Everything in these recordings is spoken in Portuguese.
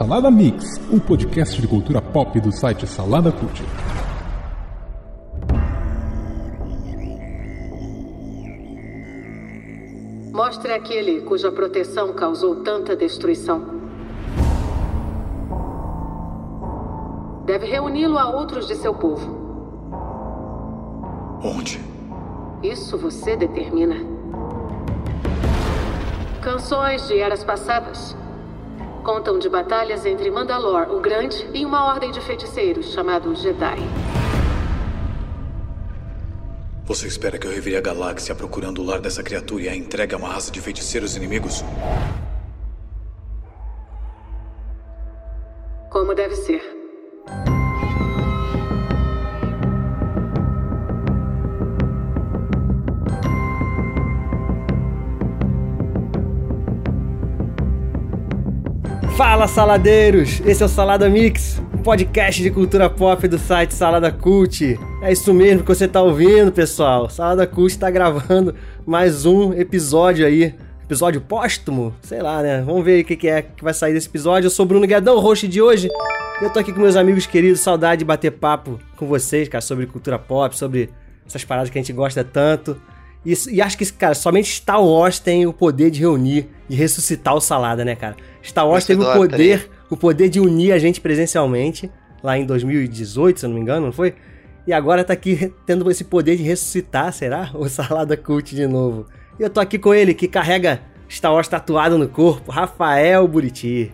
Salada Mix, um podcast de cultura pop do site Salada Cult. Mostre aquele cuja proteção causou tanta destruição. Deve reuni-lo a outros de seu povo. Onde? Isso você determina. Canções de eras passadas contam de batalhas entre Mandalor, o Grande, e uma ordem de feiticeiros chamados Jedi. Você espera que eu revire a galáxia procurando o lar dessa criatura e a entregue a uma raça de feiticeiros inimigos? Como deve ser. Fala saladeiros, esse é o Salada Mix, um podcast de cultura pop do site Salada Cult. É isso mesmo que você tá ouvindo, pessoal. Salada Cult tá gravando mais um episódio aí, episódio póstumo, sei lá, né? Vamos ver o que, que é que vai sair desse episódio. Eu sou Bruno Guedão, host de hoje. Eu tô aqui com meus amigos queridos, saudade de bater papo com vocês, cara, sobre cultura pop, sobre essas paradas que a gente gosta tanto. E, e acho que, cara, somente Star Wars tem o poder de reunir e ressuscitar o Salada, né, cara? Star Wars teve o Vencedor, poder, o poder de unir a gente presencialmente, lá em 2018, se eu não me engano, não foi? E agora tá aqui tendo esse poder de ressuscitar, será? O Salada Cult de novo. E eu tô aqui com ele, que carrega Star Wars tatuado no corpo, Rafael Buriti.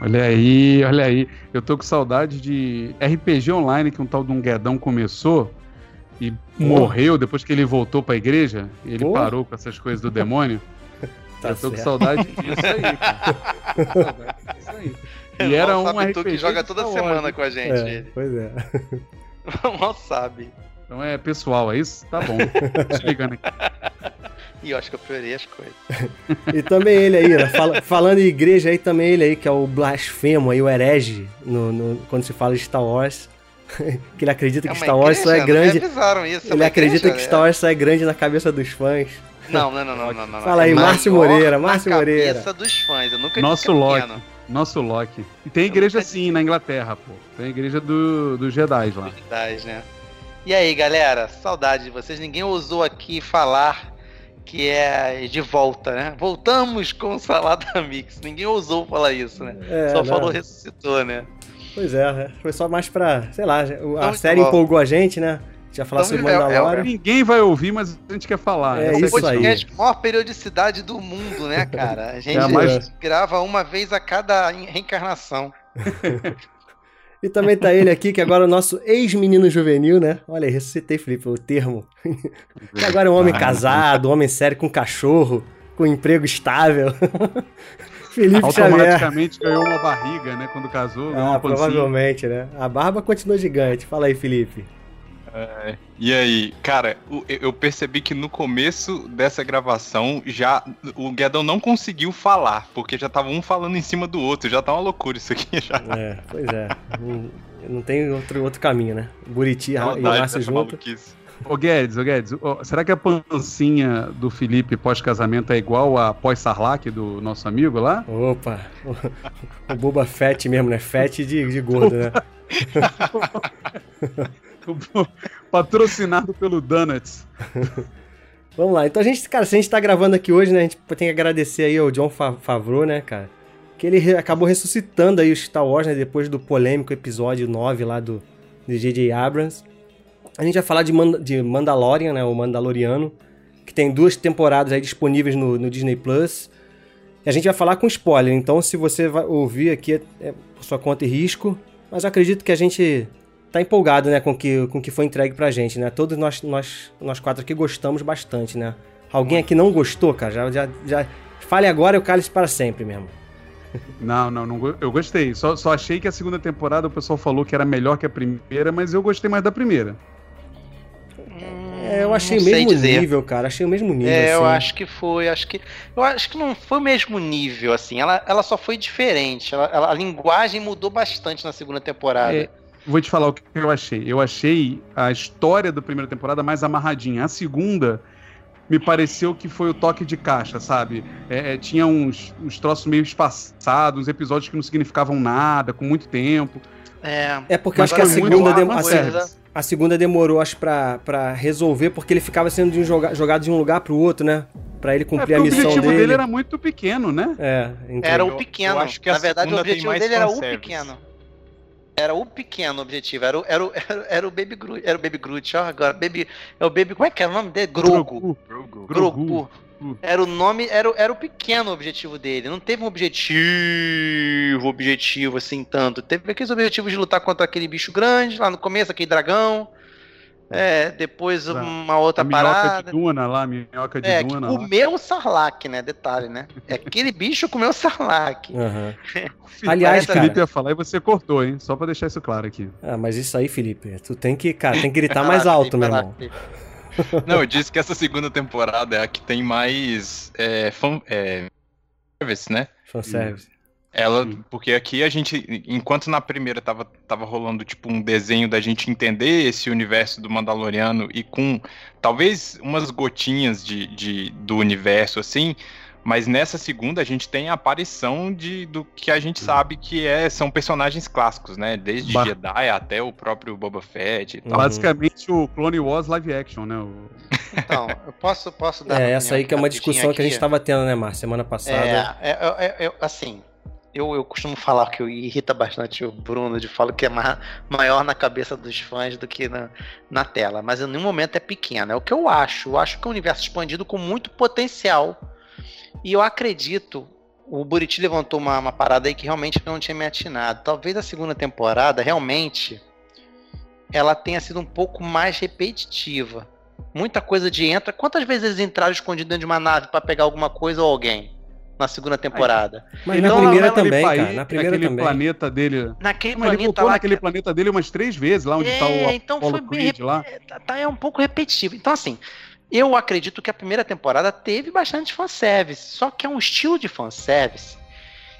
Olha aí, olha aí. Eu tô com saudade de RPG online que um tal de um Guedão começou e morreu depois que ele voltou pra igreja. Ele Pô. parou com essas coisas do demônio. Tá eu tô com certo. saudade disso aí, cara. Tô com saudade disso aí. E era Mal um RPG que joga toda semana hein? com a gente. É, ele. pois é. Mal sabe. Então é pessoal, é isso? Tá bom. Te ligando aqui. Ih, eu acho que eu piorei as coisas. E também ele aí, né? Fala- falando em igreja aí, também ele aí, que é o blasfemo aí, o herege, no, no- quando se fala de Star Wars. Que ele acredita É que Star Wars só é? Não grande. Isso. é Ele uma acredita igreja, que Star né? Wars só é grande na cabeça dos fãs. Não, não, não, não, não, não. Fala aí, É Márcio Moreira, na Márcio Moreira. cabeça dos fãs. Eu nunca Nosso disse que é Loki. pequeno. Nosso Loki. E tem igreja sim na Inglaterra, pô. Tem a igreja do, dos Jedi lá. Verdade, né? E aí, galera? Saudade de vocês. Ninguém ousou aqui falar que é de volta, né? Voltamos com Salada Mix. Ninguém ousou falar isso, né? É, Só não. falou ressuscitou, né? Pois é, né? foi só mais pra, sei lá, o- a Então, série bom. empolgou a gente, né? A gente ia falar Então, sobre é- é- Mandalorian. Ninguém vai ouvir, mas a gente quer falar. É Essa isso a aí. maior periodicidade do mundo, né, cara? A gente É a mais- grava uma vez a cada reencarnação. E também tá ele aqui, que agora é o nosso ex-menino juvenil, né? Olha aí, ressuscitei, Felipe, o termo. que agora é um homem casado, um homem sério com cachorro, com emprego estável. Felipe Xavier. Automaticamente ganhou uma barriga, né? Quando casou, ganhou Ah, uma pancinha. provavelmente, né? A barba continua gigante. Fala aí, Felipe. É, E aí, cara, eu percebi que no começo dessa gravação já o Guedão não conseguiu falar, porque já tava um falando em cima do outro, já tá uma loucura isso aqui já. É, pois é. Não, não tem outro, outro caminho, né? Buriti e Márcio junto. maluquice. Ô Guedes, ô Guedes, ô, será que a pancinha do Felipe pós-casamento é igual a pós-Sarlac do nosso amigo lá? Opa, o, o Boba Fett mesmo, né? Fett de, de gordo, né? Patrocinado pelo Donuts. Vamos lá. Então a gente, cara, se a gente tá gravando aqui hoje, né? A gente tem que agradecer aí ao John Fa- Favreau, né, cara? Que ele acabou ressuscitando aí o Star Wars, né? Depois do polêmico episódio 9 lá do de J.J. Abrams. A gente vai falar de, Manda- de Mandalorian, né? O Mandaloriano. Que tem duas temporadas aí disponíveis no, no Disney Plus. E a gente vai falar com spoiler. Então, se você vai ouvir aqui, é, é por sua conta e risco. Mas eu acredito que a gente tá empolgado, né, com o que, com o que foi entregue pra gente, né? Todos nós, nós, nós quatro aqui gostamos bastante, né? Alguém aqui não gostou, cara? Já, já, já... Fale agora e o cálice para sempre mesmo. Não, não, não eu gostei. Só, só achei que a segunda temporada o pessoal falou que era melhor que a primeira, mas eu gostei mais da primeira. É, eu achei o mesmo dizer. nível, cara. Achei o mesmo nível. É, eu assim. acho que foi, acho que. Eu acho que não foi o mesmo nível, assim. Ela, ela só foi diferente. Ela, ela- a linguagem mudou bastante na segunda temporada. É, Vou te falar o que eu achei. Eu achei a história da primeira temporada mais amarradinha. A segunda me pareceu que foi o toque de caixa, sabe? É, é, tinha uns, uns troços meio espaçados, uns episódios que não significavam nada, com muito tempo. É. É porque eu acho que a muito segunda, a, se- a segunda demorou, acho, pra, pra resolver, porque ele ficava sendo de um joga- jogado de um lugar pro outro, né? Pra ele É, cumprir porque a o missão objetivo dele. dele era muito pequeno, né? É, então. Era o Eu- pequeno. eu acho que Na verdade, o objetivo dele era o pequeno. Era o pequeno objetivo. Era o, era o, era, era o Baby Groot. Era o Baby Groot, ó, agora. Baby, é o Baby. Como é que era o nome dele? Grogu. Grogu. Grogu. Grogu. Era o nome, era, o- era o pequeno objetivo dele. Não teve um objetivo, objetivo assim tanto. Teve aqueles objetivos de lutar contra aquele bicho grande lá no começo, aquele dragão. É, depois Tá. uma outra A minhoca parada. de Duna lá, minhoca de É, que Duna lá. comeu o Sarlacc, né? Detalhe, né? É aquele bicho comeu o Sarlacc. Aham. Felipe- Aliás, o Felipe cara- ia falar e você cortou, hein? Só pra deixar isso claro aqui. Ah, mas isso aí, Felipe, tu tem que, cara, tem que gritar mais alto, meu irmão. Não, eu disse que essa segunda temporada é a que tem mais é, fan, é, service, né? Fanservice. Ela, Sim. porque aqui a gente, enquanto na primeira tava, tava rolando tipo um desenho da gente entender esse universo do Mandaloriano e com talvez umas gotinhas de, de- do universo assim, mas nessa segunda a gente tem a aparição de, do que a gente sabe que é, são personagens clássicos, né? Desde Ba- Jedi até o próprio Boba Fett e tal. Uhum. Basicamente o Clone Wars live action, né? O- Então, eu posso, posso dar. É, essa aí que é uma discussão que a gente aqui? tava tendo, né, Márcio? Semana passada. É, é, é, é, assim, eu, eu costumo falar que irrita bastante o Bruno de falar que é ma- maior na cabeça dos fãs do que na, na tela, mas em nenhum momento é pequeno. É o que eu acho. Eu acho que é um universo expandido com muito potencial. E eu acredito. O Buriti levantou uma, uma parada aí que realmente eu não tinha me atinado. Talvez a segunda temporada realmente ela tenha sido um pouco mais repetitiva. Muita coisa de entra. Quantas vezes eles entraram escondidos dentro de uma nave pra pegar alguma coisa ou alguém na segunda temporada? Mas Ele na primeira aquele também, país, cara. Na primeira aquele também. planeta dele. Naquele Mas ele planeta voltou lá. naquele que- planeta dele umas três vezes, lá onde tá o É, então Apollo foi bem Creed lá. É, tá, tá- é um pouco repetitivo. Então, assim, eu acredito que a primeira temporada teve bastante fanservice. Só que é um estilo de fanservice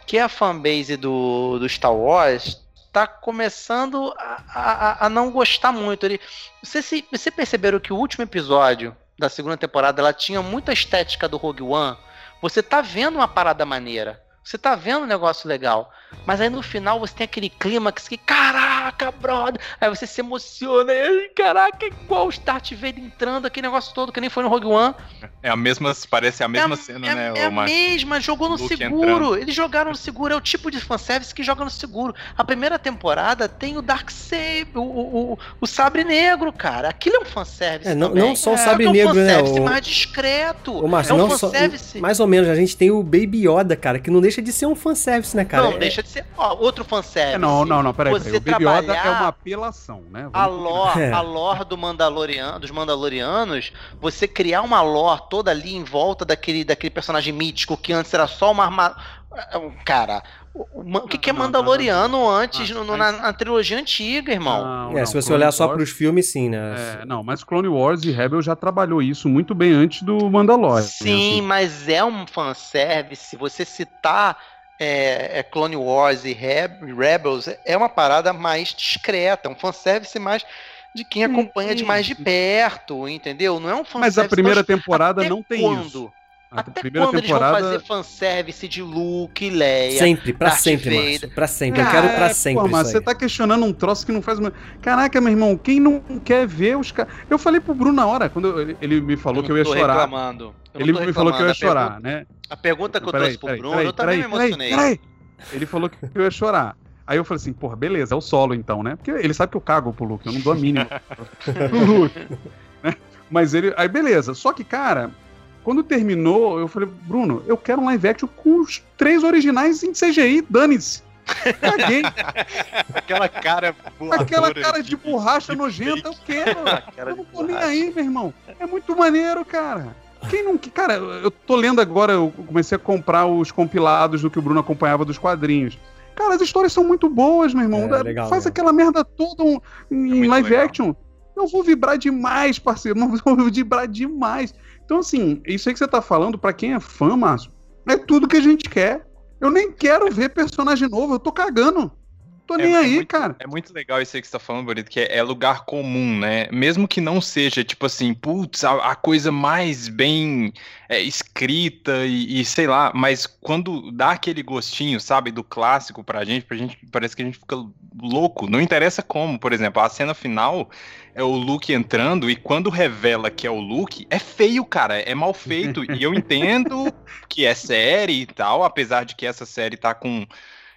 que a fanbase do, do Star Wars tá começando a, a- a não gostar muito. Ele, você, se, você perceberam que o último episódio da segunda temporada ela tinha muita estética do Rogue One? Você tá vendo uma parada maneira. Você tá vendo um negócio legal. Mas aí no final você tem aquele clímax que, caraca, brother. Aí você se emociona. E, caraca, é igual o Darth Vader entrando, aquele negócio todo que nem foi no Rogue One. É a mesma, parece a mesma é, cena, é, né? É a mesma, jogou no Luke seguro. entrando. Eles jogaram no seguro. É o tipo de fanservice que joga no seguro. A primeira temporada tem o Dark Saber, o, o, o, o Sabre Negro, cara. Aquilo é um fanservice. É, não, também. não só o É, Sabre é um Negro, né? fanservice O, mais discreto. o Márcio, é um não só. fanservice. Mais ou menos, a gente tem o Baby Yoda, cara, que não deixa de ser um fanservice, né, cara? não, É- deixa de ser. Ó, outro fanservice. É, não, não, não, peraí, Você peraí. O Baby Yoda é uma apelação, né? a Vamos- lore, É. a lore do Mandalorian, dos Mandalorianos, você criar uma lore toda ali em volta daquele, daquele personagem mítico que antes era só uma arma... Cara, o, que, que é Não, não, Mandaloriano antes, Ah, no- na, na trilogia antiga, irmão? Não, É, não, se você Clone olhar só Wars- pros filmes, sim, né? É, não, mas Clone Wars e Rebel já trabalhou isso muito bem antes do Mandalorian. Sim, assim. mas é um fanservice. Você citar é, é Clone Wars e Reb- Rebels é uma parada mais discreta, é um fanservice mais de quem acompanha de mais de perto, entendeu? Não é um fanservice. Mas a primeira tão- temporada não tem quando? isso. A Até primeira quando eles vão temporada. fazer fanservice de Luke, Leia? Sempre, pra Darth sempre, Vader. Márcio. Pra sempre. Eu quero pra É, sempre. Pô, mas você tá questionando um troço que não faz. Caraca, meu irmão, quem não quer ver os caras. Eu falei pro Bruno na hora, quando eu- ele, ele me falou que eu ia chorar. reclamando. Ele me falou que eu ia chorar, né? A pergunta que eu Peraí, trouxe pro peraí, Bruno, peraí, eu também me emocionei. peraí. Ele falou que eu ia chorar. Aí eu falei assim, porra, beleza, é o solo então, né? Porque ele sabe que eu cago pro Luke, eu não dou a mínima pro Luke. né? Mas ele. Aí beleza. Só que, cara, quando terminou, eu falei, Bruno, eu quero um live action com os três originais em CGI, dane-se. Caguei. Aquela cara Aquela cara de borracha nojenta, eu quero. Eu de não tô nem aí, meu irmão. É muito maneiro, cara. Quem não. Cara, eu tô lendo agora, eu comecei a comprar os compilados do que o Bruno acompanhava dos quadrinhos. Cara, as histórias são muito boas, meu irmão. É, legal Faz mesmo. aquela merda toda um- em muito live legal. action. Eu vou vibrar demais, parceiro. Não vou vibrar demais. Então, assim, isso aí que você tá falando, pra quem é fã, Márcio, é tudo que a gente quer. Eu nem quero ver personagem novo, eu tô cagando. Tô nem É- é aí, muito- cara. É muito legal isso aí que você tá falando, Bonito, que é, é lugar comum, né? Mesmo que não seja, tipo assim, putz, a, a coisa mais bem é, escrita e, e sei lá, mas quando dá aquele gostinho, sabe, do clássico pra gente, pra gente, parece que a gente fica louco. Não interessa como, por exemplo, a cena final é o Luke entrando e quando revela que é o Luke, é feio, cara, é mal feito. e eu entendo que é série e tal, apesar de que essa série tá com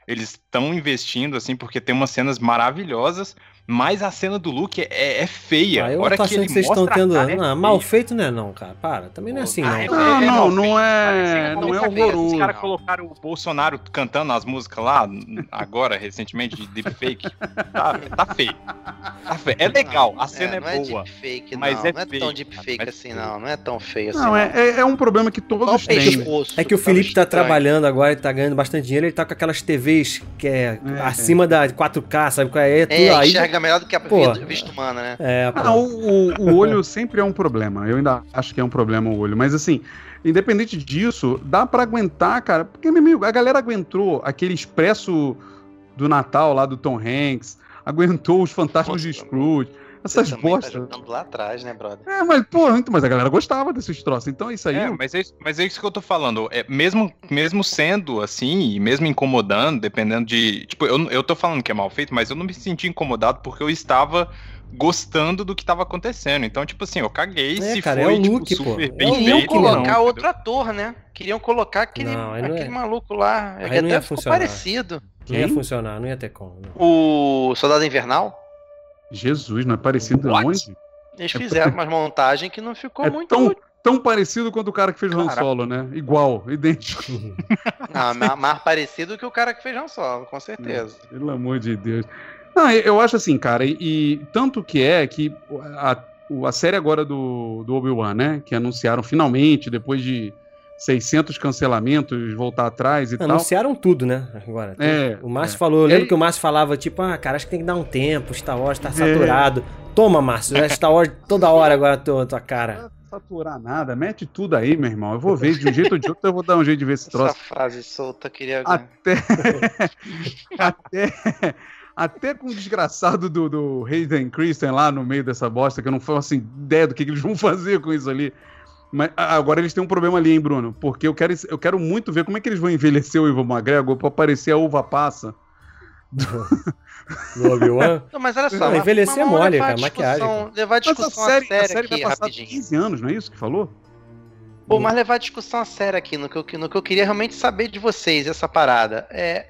eles estão investindo, assim, porque tem umas cenas maravilhosas, mas a cena do Luke é, é feia. Ah, eu hora tô que achando ele que vocês estão tendo. cara, é não, mal feito não é, não, cara. Para, também não é assim, Ah, não. é- Não, é não, não é, não é horroroso. Os caras colocaram o Bolsonaro cantando as músicas lá, agora, recentemente, de deepfake. Tá, tá feio. Tá feio. É legal, a cena é, não é boa. deepfake, mas não. é não é feio, tão deepfake mas é assim, não. Não é tão feio assim. Não, é, é, é um problema que todos têm. É que o tava Felipe tá trabalhando agora, ele tá ganhando bastante dinheiro, ele tá com aquelas TVs que é, É, acima da 4K, sabe qual é? É tudo É, aí. Enxerga melhor do que a Pô. vida- vista humana, né? É. Ah, o, o- o olho sempre é um problema. Eu ainda acho que é um problema o olho. Mas assim, independente disso, dá pra aguentar, cara. Porque, meu amigo, a galera aguentou aquele expresso do Natal lá do Tom Hanks, aguentou os fantasmas de Scrooge, essas bostas. Tá jogando lá atrás, né, brother? É, mas, pô, então, mas a galera gostava desses troços. Então isso aí. É, mas é, isso, mas é isso que eu tô falando. É, mesmo, mesmo sendo assim, e mesmo incomodando, dependendo de. Tipo, eu, eu tô falando que é mal feito, mas eu não me senti incomodado porque eu estava gostando do que tava acontecendo. Então, tipo assim, eu caguei É, se cara, é foi o tipo, Luke, pô. super É bem Queriam feito. Colocar não, outro ator, né? Queriam colocar aquele, Não, aquele é. maluco lá. Aí que não ia até ficou funcionar. parecido. Não ia funcionar, não ia ter como. não. O Soldado Invernal, Jesus, não é parecido What? onde? eles fizeram umas montagens que não ficou É muito. tão, tão parecido quanto o cara que fez Han Caraca. Solo, né? Igual, idêntico. Não, ma- mais parecido que o cara que fez Han Solo, com certeza. Pelo amor de Deus. Não, eu acho assim, cara, e, e tanto que é que a, a série agora do, do Obi-Wan, né? Que anunciaram finalmente, depois de 600 cancelamentos, voltar atrás e tal. Anunciaram tudo, né? Agora. É, o Márcio é. falou, eu lembro E- que o Márcio falava, tipo, ah, cara, acho que tem que dar um tempo, Star Wars tá saturado. Toma, Márcio, é Star Wars toda hora agora a tua, tua cara. Não saturar nada, mete tudo aí, meu irmão. Eu vou ver de um jeito ou de outro, eu vou dar um jeito de ver esse Essa troço. frase solta queria. Até. até. Até com o desgraçado do, do Hayden Christian lá no meio dessa bosta, que eu não faço assim, ideia do que, que eles vão fazer com isso ali. Mas agora eles têm um problema ali, hein, Bruno? Porque eu quero, eu quero muito ver como é que eles vão envelhecer o Ivan McGregor pra aparecer a uva passa. No Obi-Wan. Não, mas olha só. Não, envelhecer mas é mole, cara, maquiagem, discussão- Levar a Mas a discussão a série, a sério série vai aqui, passar rapidinho. 15 anos, não é isso que falou? Pô, mas levar a discussão a sério aqui, no que, eu, no que eu queria realmente saber de vocês, essa parada. É.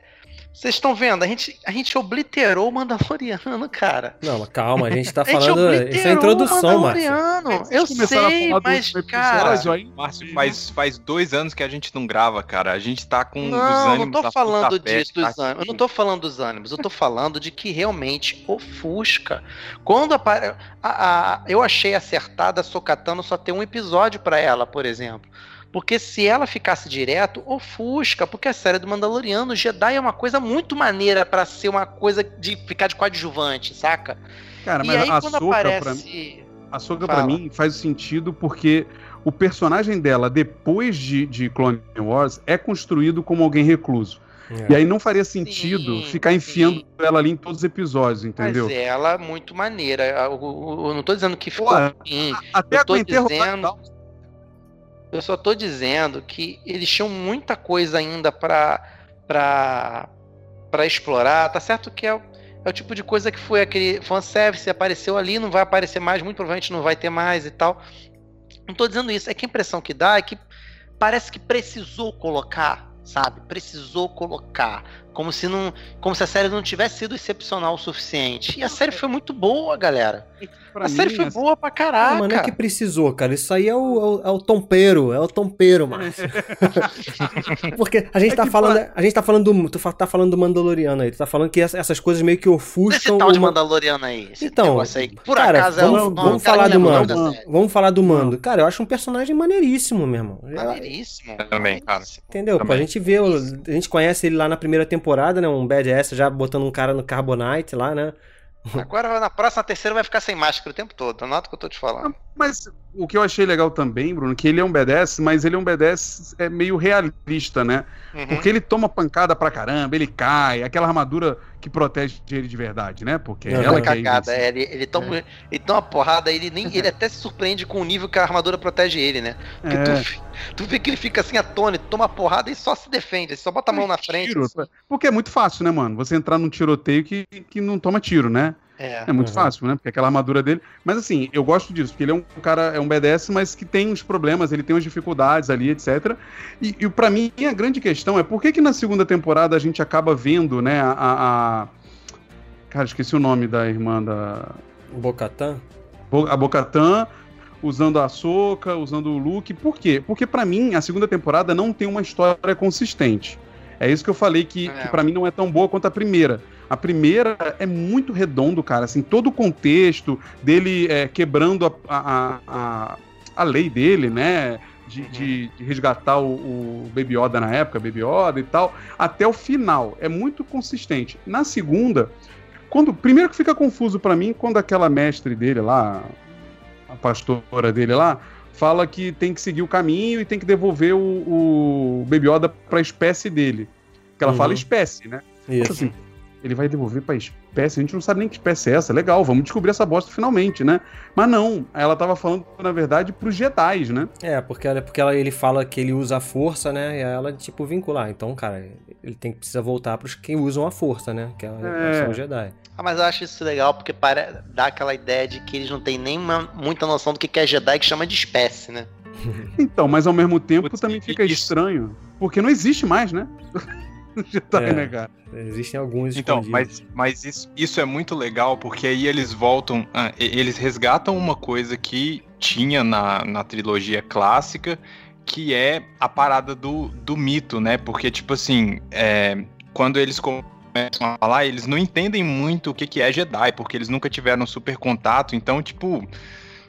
Vocês estão vendo? A gente, a gente obliterou o Mandaloriano, cara. Não, mas calma, a gente tá A gente falando. Isso é a introdução, o Márcio. Mandaloriano. Vocês Eu sei, do mas, cara. aí. Márcio, faz, faz dois anos que a gente não grava, cara. A gente tá com os Não, não ânimos tô a falando disso, tá dos ânimos. Eu não tô falando dos ânimos, eu tô falando de que realmente ofusca. Quando apare... a, a- eu achei acertada a Sokatano só ter um episódio pra ela, por exemplo. Porque se ela ficasse direto, ofusca, porque a série do Mandaloriano, Jedi é uma coisa muito maneira pra ser uma coisa de ficar de coadjuvante, saca? Cara, e mas aí a quando Soca, pra, aparece. a Soca pra mim faz sentido porque o personagem dela, depois de, de Clone Wars, é construído como alguém recluso. É. E aí não faria sentido Sim, ficar enfiando sim. ela ali em todos os episódios, entendeu? Mas ela é muito maneira. Eu, eu- eu não tô dizendo que ficou Pô, ruim. Até eu tô dizendo-. Eu só tô dizendo que eles tinham muita coisa ainda pra, pra, pra explorar. Tá certo que é, o- é o tipo de coisa que foi aquele fanservice, apareceu ali, não vai aparecer mais, muito provavelmente não vai ter mais e tal. Não tô dizendo isso, é que a impressão que dá é que parece que precisou colocar, sabe? Precisou colocar. Como se não, como se a série não tivesse sido excepcional o suficiente. E a série foi muito boa, galera. Pra a série mim, foi assim, boa pra caraca. Ah, mas não é que precisou, cara. Isso aí é o, é o, é o tompeiro, é o tompeiro, Márcio. Porque a gente É tá falando, a gente tá falando do, tu tá falando do Mandaloriano aí, tu tá falando que essa- essas coisas meio que Esse ofuscam tal de o Ma- Mandaloriano aí. Esse Então, aí. Por cara, acaso vamos, é o vamos cara falar do Mando. série. Vamos falar do Mando. Cara, eu acho um personagem maneiríssimo, meu irmão. Maneiríssimo. Também, cara. Entendeu? Pô, a Também. gente vê, a gente conhece ele lá na primeira temporada, né? Um badass já botando um cara no Carbonite lá, né? Agora na próxima terceira vai ficar sem máscara o tempo todo. Anota o que eu tô te falando. Mas o que eu achei legal também, Bruno, que ele é um BDS, mas ele é um BDS é meio realista, né? Uhum. Porque ele toma pancada pra caramba, ele cai, aquela armadura que protege ele de verdade, né? Porque Uhum. ela Aquela que é cagada, é, ele, ele, toma, ele toma uma porrada, ele nem ele até se surpreende com o nível que a armadura protege ele, né? Porque É. tu, tu vê que ele fica assim atônito, toma porrada e só se defende, ele só bota a mão na frente. Tiro, assim. Porque é muito fácil, né, mano? Você entrar num tiroteio que, que não toma tiro, né? É. É muito Uhum. fácil, né? Porque aquela armadura dele. Mas assim, eu gosto disso, porque ele é um cara, é um BDS, mas que tem uns problemas, ele tem umas dificuldades ali, etc. E, e para mim, a grande questão é por que, que na segunda temporada a gente acaba vendo, né, a. a- Cara, esqueci o nome da irmã da. Bocatã? Bo- A Bocatan usando a Soca, usando o Luke. Por quê? Porque pra mim a segunda temporada não tem uma história consistente. É isso que eu falei que, É. que para mim não é tão boa quanto a primeira. A primeira é muito redondo, cara. Assim, todo o contexto dele é, quebrando a, a, a, a lei dele, né? De, de- de resgatar o, o Baby Yoda na época, Baby Yoda e tal, até o final. É muito consistente. Na segunda, quando primeiro que fica confuso pra mim quando aquela mestre dele lá, a pastora dele lá, fala que tem que seguir o caminho e tem que devolver o, o Baby Yoda pra espécie dele. Que ela Uhum. fala espécie, né? Isso. Assim, ele vai devolver pra espécie, a gente não sabe nem que espécie é essa. Legal, vamos descobrir essa bosta finalmente, né? Mas não, ela tava falando, na verdade, pros Jedi, né? É, porque, ela, porque ela, ele fala que ele usa a força, né? E aí ela, tipo, vincular. Então, cara, ele tem que precisar voltar pros que usam a força, né? Que é, É. são os Jedi. Ah, mas eu acho isso legal porque para, dá aquela ideia de que eles não têm nem uma- muita noção do que é Jedi que chama de espécie, né? Então, mas ao mesmo tempo Putz, também fica isso- estranho, porque não existe mais, né? Jedi, É. né, cara? Existem alguns Então, mas, mas isso, isso é muito legal, porque aí eles voltam, ah, e- eles resgatam uma coisa que tinha na, na trilogia clássica, que é a parada do, do mito, né? Porque, tipo assim, é, quando eles começam a falar, eles não entendem muito o que, que é Jedi, porque eles nunca tiveram super contato, então, tipo.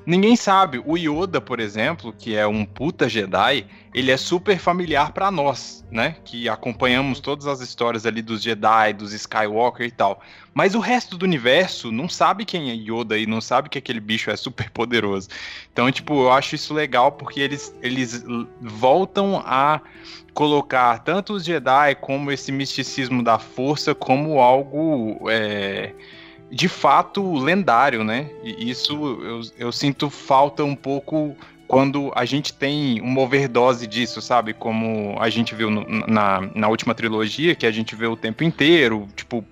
Ninguém sabe. O Yoda, por exemplo, que é um puta Jedi, ele é super familiar pra nós, né? Que acompanhamos todas as histórias ali dos Jedi, dos Skywalker e tal. Mas o resto do universo não sabe quem é Yoda e não sabe que aquele bicho é super poderoso. Então, tipo, eu acho isso legal porque eles, eles voltam a colocar tanto os Jedi como esse misticismo da força como algo é, de fato lendário, né? E isso eu, eu sinto falta um pouco quando a gente tem uma overdose disso, sabe? Como a gente viu no- na, na última trilogia, que a gente vê o tempo inteiro, tipo,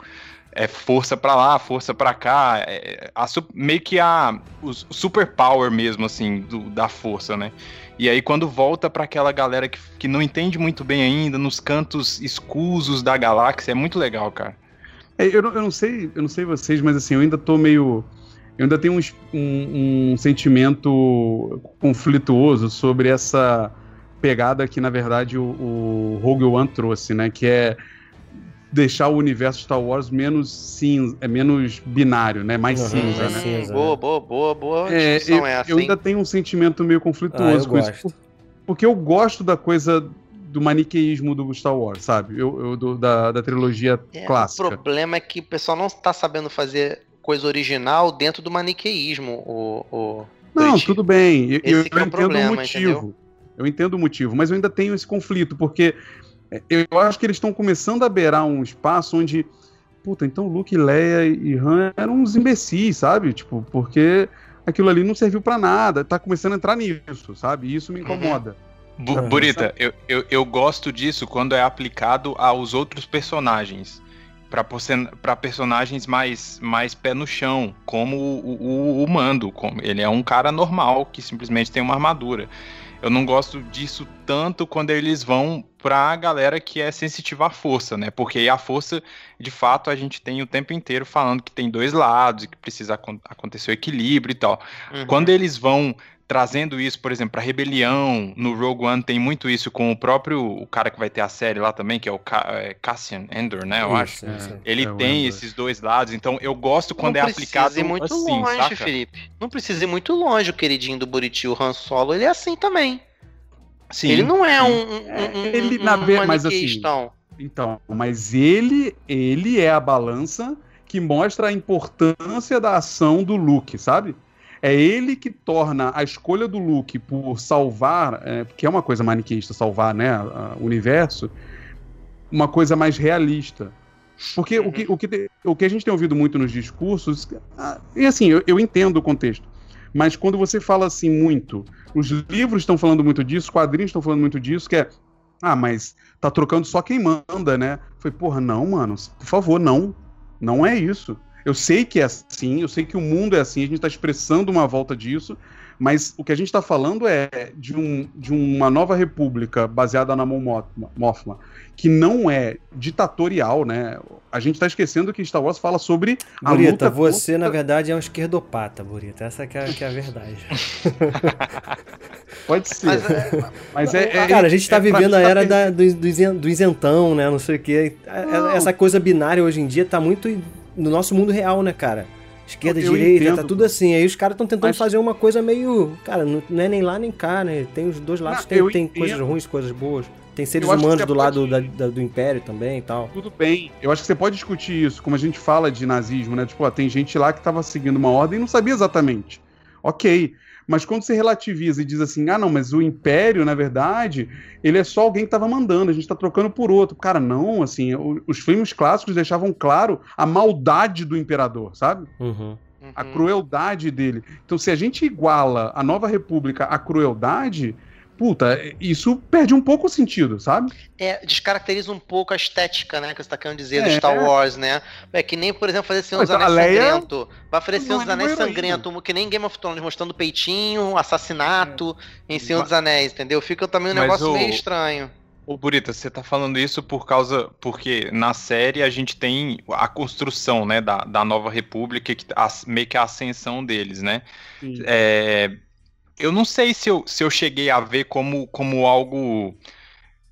é força pra lá, força pra cá, é, a meio que a o super power mesmo, assim, do- da força, né? E aí quando volta pra aquela galera que, que não entende muito bem ainda, nos cantos escusos da galáxia, é muito legal, cara. É, eu, não, eu não sei, eu não sei vocês, mas assim, eu ainda tô meio. Eu ainda tenho uns- um, um sentimento conflituoso sobre essa pegada que, na verdade, o, o Rogue One trouxe, né? Que é deixar o universo Star Wars menos cinza, é menos binário, né? Mais Uhum, cinza, mais né? cinza. boa, boa, boa, boa É, eu, essa, eu ainda tenho um sentimento meio Ah, conflituoso eu com isso. gosto. Porque eu gosto da coisa do maniqueísmo do Star Wars, sabe? Eu, eu- do- da, da trilogia É, clássica. O problema é que o pessoal não tá sabendo fazer coisa original dentro do maniqueísmo, o, o Não, tudo bem. Eu, Esse eu é entendo problema, o motivo. entendeu? Eu entendo o motivo, mas eu ainda tenho esse conflito, porque é, eu acho que eles estão começando a beirar um espaço onde. Puta, então Luke, Leia e Han eram uns imbecis, sabe? Tipo, porque aquilo ali não serviu pra nada. Tá começando a entrar nisso, sabe? E isso me incomoda. Bu Uhum. Burita, eu, eu, eu gosto disso quando é aplicado aos outros personagens. Pra personagens mais, mais pé no chão, como o, o, o Mando. Como, ele é um cara normal que simplesmente tem uma armadura. eu não gosto disso tanto quando eles vão pra galera que é sensitiva à força, né? Porque aí a força, de fato, a gente tem o tempo inteiro falando que tem dois lados e que precisa acon- acontecer o equilíbrio e tal. Uhum. Quando eles vão trazendo isso, por exemplo, pra rebelião, no Rogue One tem muito isso com o próprio o cara que vai ter a série lá também, que é o Ca- é, Cassian Endor, né? Eu acho. Isso, isso. Ele É, tem Endor. esses dois lados, então eu gosto quando não é precisa aplicado ir muito assim, longe, saca? Felipe. Não precisa ir muito longe o queridinho do Buriti, o Han Solo, ele é assim também. Sim. ele não é um, um, um, ele, um, na ve- mas maniqueístão. Então, mas ele, ele é a balança que mostra a importância da ação do Luke, sabe? É ele que torna a escolha do Luke por salvar, é, que é uma coisa maniqueísta, salvar né, o universo, uma coisa mais realista. Porque o, que, o, que, o que a gente tem ouvido muito nos discursos, ah, e assim, eu, eu entendo o contexto, mas quando você fala assim muito, os livros estão falando muito disso, os quadrinhos estão falando muito disso, que é, ah, mas tá trocando só quem manda, né? Foi, porra, não, mano, por favor, não. Não é isso. Eu sei que é assim, eu sei que o mundo é assim, a gente tá expressando uma volta disso, mas o que a gente tá falando é de, um, de uma nova república baseada na Mon Mothma, Mothma, que não é ditatorial, né? A gente tá esquecendo que Star Wars fala sobre a Burita, luta você contra- na verdade é um esquerdopata, Burita. Essa que é, que é a verdade. Pode ser. Mas, é, Mas é, é- Cara, a gente tá é vivendo a tá era da, do, do isen- do isentão, né? Não sei o quê. É- Não. Essa coisa binária hoje em dia tá muito no nosso mundo real, né, cara? Esquerda, Eu direita, entendo. tá tudo assim. Aí os caras estão tentando Mas- fazer uma coisa meio. Cara, não é nem lá nem cá, né? Tem os dois lados, Não, tem, tem entendo. coisas ruins, coisas boas. Tem seres humanos do lado pode- da- da- do Império também e tal. Tudo bem. Eu acho que você pode discutir isso, como a gente fala de nazismo, né? Tipo, ó, tem gente lá que tava seguindo uma ordem e não sabia exatamente. Ok. Mas quando você relativiza e diz assim, ah, não, mas o império, na verdade, ele é só alguém que tava mandando, a gente tá trocando por outro. Cara, não, assim, os filmes clássicos deixavam claro a maldade do imperador, sabe? Uhum. A uhum. crueldade dele. Então, se a gente iguala a nova república à crueldade, puta, isso perde um pouco o sentido, sabe? É, descaracteriza um pouco a estética, né? Que você tá querendo dizer do É. Star Wars, né? É que nem, por exemplo, fazer Senhor dos a Anéis Leia Sangrento. Vai fazer Senhor não dos é Anéis Sangrento, que nem Game of Thrones, mostrando peitinho, assassinato em Senhor dos Anéis, entendeu? Fica também um Mas negócio o- meio estranho. Ô, Burita, você tá falando isso por causa. Porque na série a gente tem a construção, né, da, da nova república, que, a, meio que a ascensão deles, né? É, eu não sei se eu, se eu cheguei a ver como, como algo.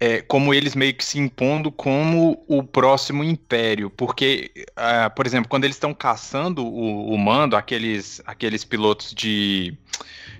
é, como eles meio que se impondo como o próximo império. Porque, ah, por exemplo, quando eles estão caçando o, o mando, aqueles, aqueles pilotos de,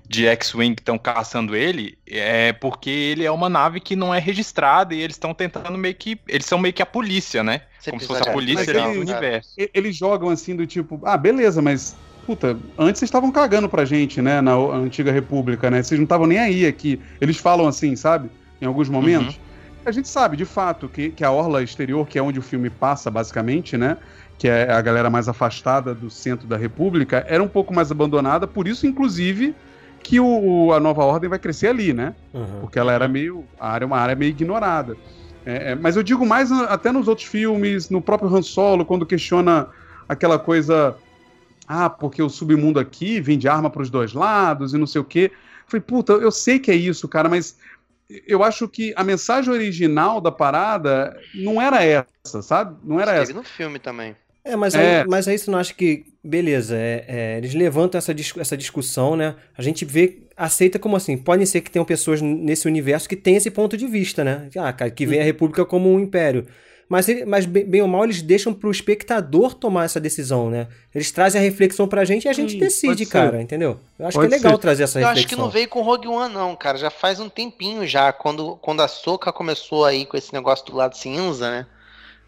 de X-Wing que estão caçando ele, é porque ele é uma nave que não é registrada e eles estão tentando meio que. Eles são meio que a polícia, né? Você como se fosse a polícia do universo. Eles jogam assim do tipo, ah, beleza, mas puta, antes vocês estavam cagando pra gente, né, na antiga república, né? Vocês não estavam nem aí aqui. Eles falam assim, sabe? Em alguns momentos. A gente sabe, de fato, que, que a orla exterior, que é onde o filme passa, basicamente, né? Que é a galera mais afastada do centro da república, era um pouco mais abandonada, por isso, inclusive, que o, a nova ordem vai crescer ali, né? Uhum. porque ela era meio. A área é uma área meio ignorada. É, é, mas eu digo mais na- até nos outros filmes, no próprio Han Solo, quando questiona aquela coisa. Ah, porque o submundo aqui vende arma para os dois lados e não sei o quê. Eu Falei, puta, eu sei que é isso, cara, mas eu acho que a mensagem original da parada não era essa, sabe? Não era Teve essa. no filme também. É, mas, É. Aí, mas aí você não acha que. Beleza, é, é, eles levantam essa, dis- essa discussão, né? A gente vê, aceita como assim. Pode ser que tenham pessoas nesse universo que têm esse ponto de vista, né? Ah, cara, que vê a República como um império. Mas, ele- mas bem, bem ou mal, eles deixam pro espectador tomar essa decisão, né? Eles trazem a reflexão pra gente e a gente Sim, decide, cara, entendeu? Eu acho Pode que é legal ser. trazer essa Eu reflexão. acho que não veio com Rogue One, não, cara. Já faz um tempinho já. Quando, quando a Soca começou aí com esse negócio do lado cinza, né?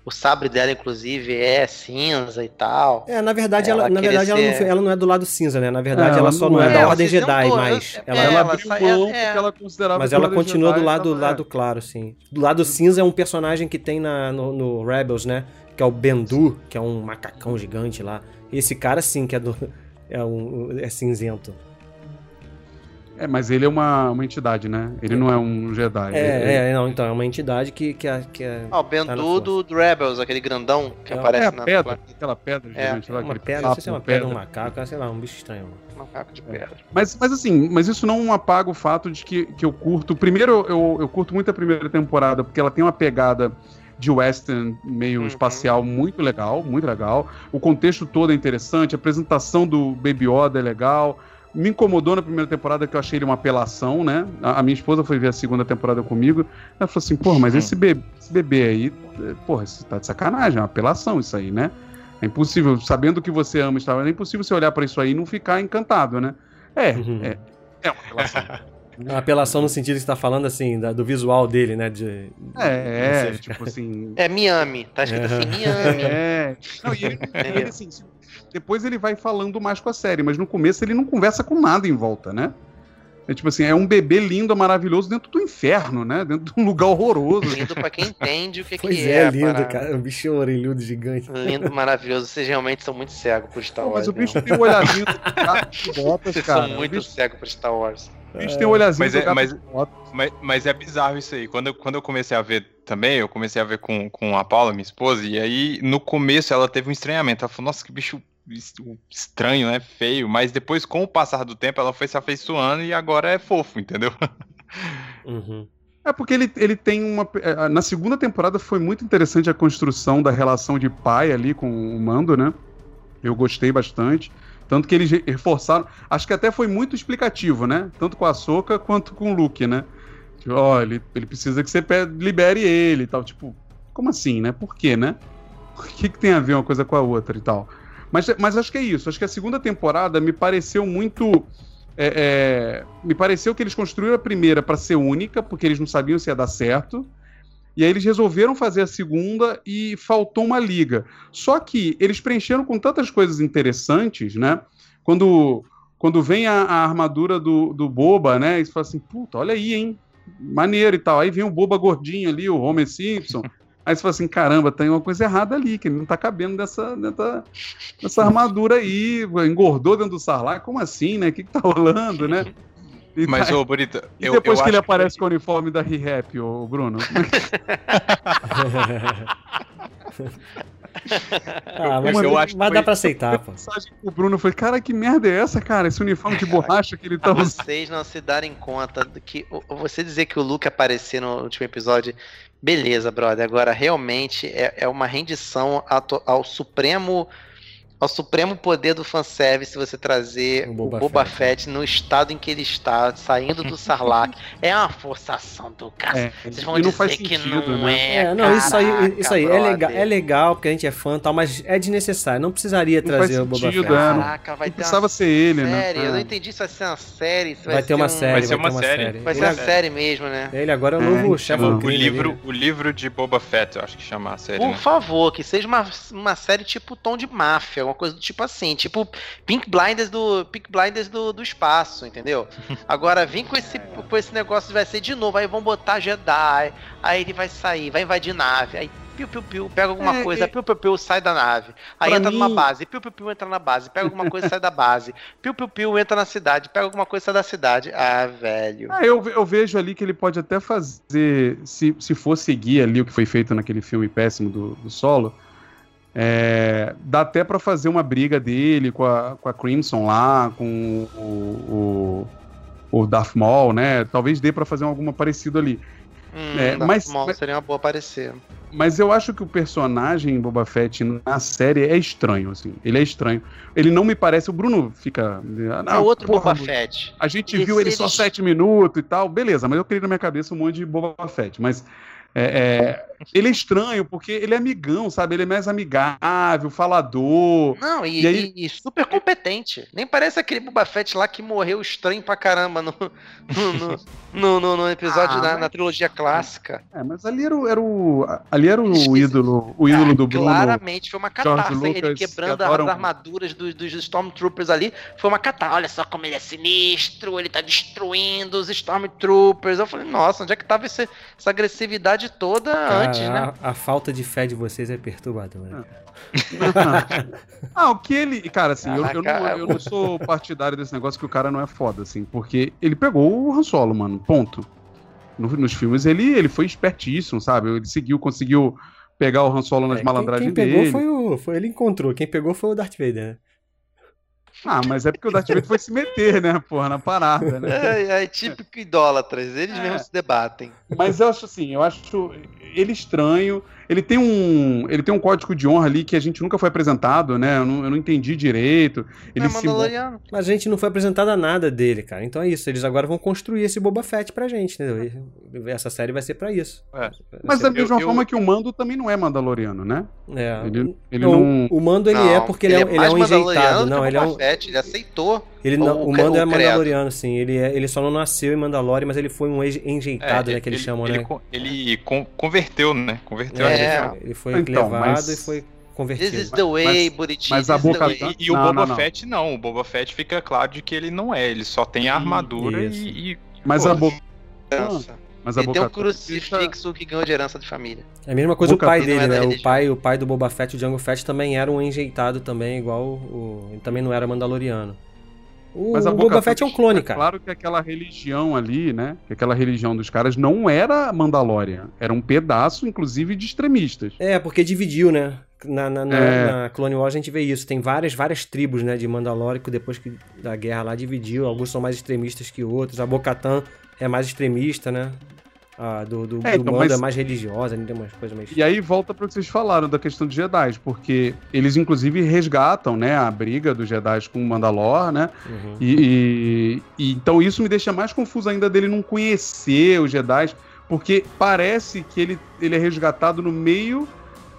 O sabre dela, inclusive, é cinza e tal. É, na verdade, Ela ela, na verdade ela, não, ser- ela não é do lado cinza, né? Na verdade, É, ela ela só não é, é. da Ordem Jedi isentou, mais. é, Ela, é, ela abriu mão é- porque ela considerava Mas que ela continua do Jedi lado, tava- lado claro, sim. Do lado cinza é um personagem que tem na, no, no Rebels, né? Que é o Bendu, que é um macacão gigante lá. Esse cara, sim, que é do. É, um, é cinzento. É, mas ele é uma, uma entidade, né? Ele não é um Jedi. ele- É, é, não, então, é uma entidade que, que, é- que é. Ó, o Tá Bendu do, do Rebels, aquele grandão que É, É aparece a na pedra, aquela pedra É, gigante lá. uma pedra, não sei se é uma sapo, pedra, um macaco, sei lá, um bicho estranho. macaco de pedra. Mas, mas assim, mas isso não apaga o fato de que, que eu curto. Primeiro, eu, eu curto muito a primeira temporada, porque ela tem uma pegada de western meio Uhum. espacial muito legal, muito legal. O contexto todo é interessante, a apresentação do Baby Yoda é legal. Me incomodou na primeira temporada que eu achei ele uma apelação, né? A, a minha esposa foi ver a segunda temporada comigo. Ela falou assim: porra, mas esse bebê, esse bebê aí, eh, porra, isso tá de sacanagem, é uma apelação isso aí, né? É impossível, sabendo que você ama Wars, é impossível você olhar pra isso aí e não ficar encantado, né? É, Uhum. é, é uma apelação. Uma apelação no sentido que você tá falando, assim, da- do visual dele, né? De, É, é, tipo assim. É Miami, tá escrito assim, Miami. É. Não, e ele, ele, assim, se- depois ele vai falando mais com a série, mas no começo ele não conversa com nada em volta, né? É tipo assim, é um bebê lindo, maravilhoso dentro do inferno, né? Dentro de um lugar horroroso. Lindo pra quem entende o que, Pois que é, é. a lindo, parada. cara. Um bicho orelhudo gigante. Lindo, maravilhoso. Vocês realmente são muito cegos por Star Wars. mas o bicho tem um olhazinho do botas, Vocês cara. são O muito bicho, cegos por Star Wars. o bicho tem um olhazinho Mas é- mas-. Mas, mas é bizarro isso aí. Quando eu, quando eu comecei a ver também, eu comecei a ver com, com a Paula, minha esposa, e aí no começo ela teve um estranhamento. Ela falou, nossa, que bicho estranho, né? Feio. Mas depois, com o passar do tempo, ela foi se afeiçoando e agora é fofo, entendeu? Uhum. É porque ele, ele tem uma. é, Na segunda temporada foi muito interessante a construção da relação de pai ali com o Mando, né? Eu gostei bastante. Tanto que eles re- reforçaram. Acho que até foi muito explicativo, né? Tanto com a Soca quanto com o Luke, né? Tipo, ó, ele, ele precisa que você libere ele e tal. Tipo, como assim, né? Por quê, né? O que, que tem a ver uma coisa com a outra e tal? Mas, mas acho que é isso. Acho que a segunda temporada me pareceu muito. é, é, me pareceu que eles construíram a primeira para ser única, porque eles não sabiam se ia dar certo. E aí eles resolveram fazer a segunda e faltou uma liga. Só que eles preencheram com tantas coisas interessantes, né? Quando, quando vem a, a armadura do, do Boba, né? Eles falam assim, puta, olha aí, hein? Maneiro e tal. Aí vem o Boba gordinho ali, o Homer Simpson. Aí você fala assim, caramba, tem uma coisa errada ali, que ele não tá cabendo dessa, dessa, dessa armadura aí, engordou dentro do Sarlacc, como assim, né? O que, que tá rolando, né? E, Mas, tá- ô, Bonita, e eu, depois eu que ele aparece com o uniforme da Re-Rap, ô Bruno? ah, mas, eu acho mas dá pra aceitar, pô. mensagem pro Bruno foi: Cara, que merda é essa, cara? Esse uniforme de borracha que ele tá usando. vocês não se darem conta do que. o- Você dizer que o Luke aparecer no último episódio, beleza, brother. Agora, realmente é, é uma rendição ao, ao supremo. Ao supremo poder do fanservice você trazer O o Boba Boba, Fett. Fett. no estado em que ele está, saindo do Sarlacc. é uma forçação do cara. É, Vocês vão e não dizer faz que sentido, não né? é. É, não, isso aí, isso aí é, legal, é legal, porque a gente é fã e tal, mas é desnecessário. Não precisaria Não faz trazer o Boba sentido, Fett. é, não- Caraca, vai Não ter precisava uma ser ele, né? série. Eu não É. entendi se vai ser uma série. se Vai ter uma um- série, Vai vai, ser uma uma série. série. Vai ser Ele, uma série mesmo, né? ele agora é o É, novo chefe o, do livro, ali. o livro de Boba Fett, eu acho que chama a série, Por né? favor, que seja uma, uma série tipo tom de máfia, uma coisa do tipo assim, tipo Pink Blinders do Pink Blinders do, do espaço, entendeu? Agora vem com esse com esse negócio vai ser de novo, aí vão botar Jedi, aí ele vai sair, vai invadir nave, aí piu piu piu, pega alguma É, coisa, é- piu piu piu, sai da nave. Aí Pra entra numa mim- base, piu piu piu, entra na base, pega alguma coisa, sai da base. Piu piu piu, entra na cidade, pega alguma coisa, sai da cidade. Ah, velho. Ah, eu, eu vejo ali que ele pode até fazer, se, se for seguir ali o que foi feito naquele filme péssimo do, do Solo, é, dá até pra fazer uma briga dele com a, com a Crimson lá, com o, o, o Darth Maul, né? Talvez dê pra fazer alguma parecido ali. Hum, É, Darth mas- Maul mas- seria uma boa aparecer. Mas eu acho que o personagem Boba Fett na série é estranho, assim. Ele é estranho. Ele não me parece. O Bruno fica. É "Ah, outro porra, Boba Fett. A gente E viu se ele só sete minutos e tal, beleza, mas eu criei na minha cabeça um monte de Boba Fett. Mas é, é, ele é estranho, porque ele é amigão, sabe? Ele é mais amigável, falador. Não, e, E aí- e- super competente. Nem parece aquele Boba Fett lá que morreu estranho pra caramba no, no, no, no- no- episódio Ah, da, mas- na trilogia clássica. É, mas ali era o, era o, ali era Esqueci. o ídolo, o ídolo do Bruno. Claramente foi uma catástrofe. Ele quebrando que as adoram- armaduras dos, dos Stormtroopers ali. Foi uma catástrofe. Olha só como ele é sinistro, ele tá destruindo os Stormtroopers. Eu falei, nossa, onde é que tava esse- essa agressividade toda antes, a, né? a falta de fé de vocês é perturbadora. Ah, o que ele. Cara, assim, eu, eu, não, eu não sou partidário desse negócio que o cara não é foda, assim, porque ele pegou o Han Solo, mano. Ponto. No- nos filmes ele, ele foi espertíssimo, sabe? Ele seguiu, conseguiu pegar o Han Solo nas É, quem, malandragens quem pegou dele. foi o. Foi, ele encontrou. Quem pegou foi o Darth Vader, né? Ah, mas é porque o Darth Vader foi se meter, né, porra, na parada, né? É, é típico idólatras, eles É. mesmos se debatem. Mas eu acho assim, eu acho ele estranho. Ele tem um, ele tem um código de honra ali que a gente nunca foi apresentado, né? Eu não, eu não entendi direito. Ele Não é se Mandaloriano. Mas a gente não foi apresentada nada dele, cara. Então é isso. Eles agora vão construir esse Boba Fett pra gente, entendeu? E Essa série vai ser pra isso. É. Mas da mesma eu- eu- forma que o Mando também não é Mandaloriano, né? É. Ele, ele Não, não. O Mando ele é porque ele, é, ele é um enjeitado. do Não, ele é Boba um. Fett, ele aceitou. Ele não, o o Mando é o credo. Mandaloriano, sim. Ele, é- ele só não nasceu em Mandalore, mas ele foi um ex- enjeitado, É, né? Que eles ele, chamam, ele, né? ele con- converteu, né? Converteu É, É. Ele foi Então, levado mas- e foi This convertido. is the way, Mas- Buriti. mas a this is the boca- way. E, e o Não, Boba não, não. Fett não, o Boba Fett fica claro de que ele não é, ele só tem a armadura e, e- Mas Pô, a boca. Mas a Ele tem um boca. crucifixo que ganhou de herança de família. É a mesma coisa o Boca pai Fett não dele, é né? O pai, o pai do Boba Fett, o Django Fett, também era um enjeitado também, igual o... Ele também não era mandaloriano. O, Mas a o Boca Boba Fett é um clone, cara. Claro que aquela religião ali, né? Que aquela religião dos caras não era Mandalorian. Era um pedaço, inclusive, de extremistas. É, porque dividiu, né? Na, na, na- É. na Clone Wars a gente vê isso. Tem várias, várias tribos, né, de Mandalórico depois que da guerra lá dividiu. Alguns são mais extremistas que outros. A Bo-Katan é mais extremista, né? A do, do, É, do então, mas- é mais religiosa, tem umas coisas meio... E aí volta para o que vocês falaram da questão de Jedi, porque eles inclusive resgatam, né, a briga dos Jedi com o Mandalor, né? Uhum. E, e- e então isso me deixa mais confuso ainda dele não conhecer os Jedi, porque parece que ele, ele é resgatado no meio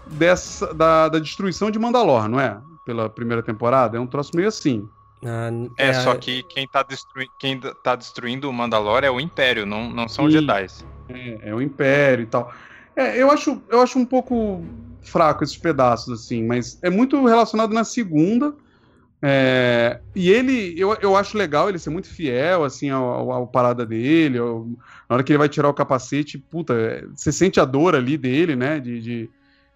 dessa da, da destruição de Mandalor, não é? Pela primeira temporada, é um troço meio assim. Ah, É, só que quem tá, destrui... quem tá destruindo o Mandalore é o Império, não, não são os Sim. Jedi. É, é o Império e tal. É, eu acho, eu acho um pouco fraco esses pedaços, assim, mas é muito relacionado na segunda. é, e ele, eu, eu acho legal ele ser muito fiel, assim, ao, ao- parada dele. ao- na hora que ele vai tirar o capacete, puta, é, você sente a dor ali dele, né, de, de,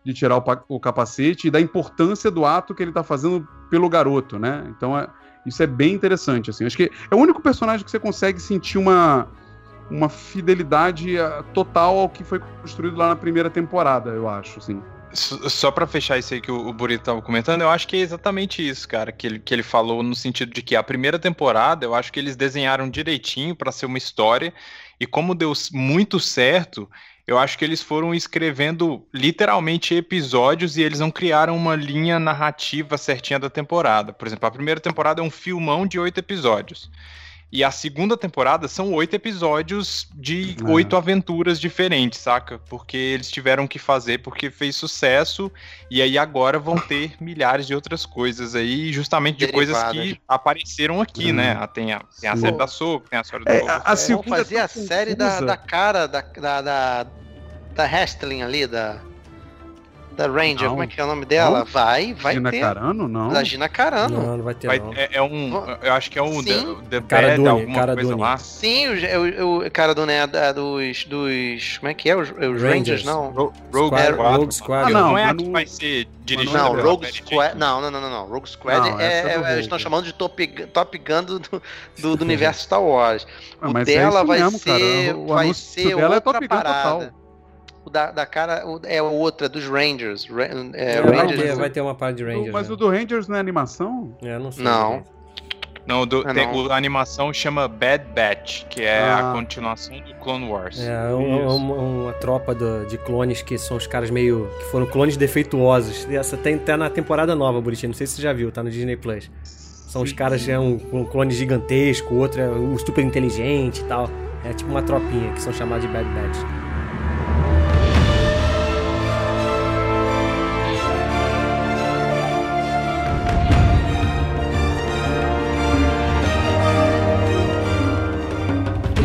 de tirar o, o capacete e da importância do ato que ele tá fazendo pelo garoto, né? Então, é, isso é bem interessante, assim. Acho que é o único personagem que você consegue sentir uma uma fidelidade ah, total ao que foi construído lá na primeira temporada, eu acho, assim. Só pra fechar isso aí que o Burito tava comentando, eu acho que é exatamente isso, cara, que ele, que ele falou no sentido de que a primeira temporada, eu acho que eles desenharam direitinho pra ser uma história, e como deu muito certo, eu acho que eles foram escrevendo literalmente episódios e eles não criaram uma linha narrativa certinha da temporada. Por exemplo, a primeira temporada é um filmão de oito episódios. E a segunda temporada são oito episódios de É. oito aventuras diferentes, saca? Porque eles tiveram que fazer porque fez sucesso e aí agora vão ter milhares de outras coisas aí, justamente de coisas Derivadas. que apareceram aqui, Uhum. né? Ah, Tem a, tem a série da Soco, tem a história do É, a- a segunda Vamos fazer é a tão série da, da cara da, da, da, da wrestling ali, da. Da Ranger, Não. como é que é o nome dela? Não. Vai, vai Gina ter. Carano, não. Da Gina Carano. Não, não vai ter Vai- não. é, é um, eu acho que é um Sim. The, The Cara Bad, Dune, alguma cara coisa Dune. lá. Sim, o, o, o cara do, né, dos, dos. Como é que é? Os, os Rangers, Rangers. não? Ro- Rogue Squad-. Rogue Squad. Ah, não, não, é a que não- vai ser dirigida Não, pela Rogue Squad. Não, não, não, não, não. Rogue Squad Não, é, é é-. Eles estão chamando de Top, Gun- top Gun do, do, do- universo Star Wars. Ah, o é dela vai mesmo, cara. ser. O vai ser é outra Top Gun parada. O da, da cara o- é outra, dos Rangers. Ra- é, É, vai, Rangers. ter, vai ter uma parte de Rangers. Mas né? o do Rangers não é animação? É, não sei. Não. Não, do- Ah, tem- não. o- a animação chama Bad Batch, que é Ah. a continuação do Clone Wars. É, é um- Isso. uma, uma tropa do- de clones que são os caras meio. que foram clones defeituosos. E Essa tem até na temporada nova, Bonitinho. Não sei se você já viu, tá no Disney Plus. São os caras, é um, um clone gigantesco, o outro é um super inteligente e tal. É tipo uma tropinha que são chamados de Bad Batch.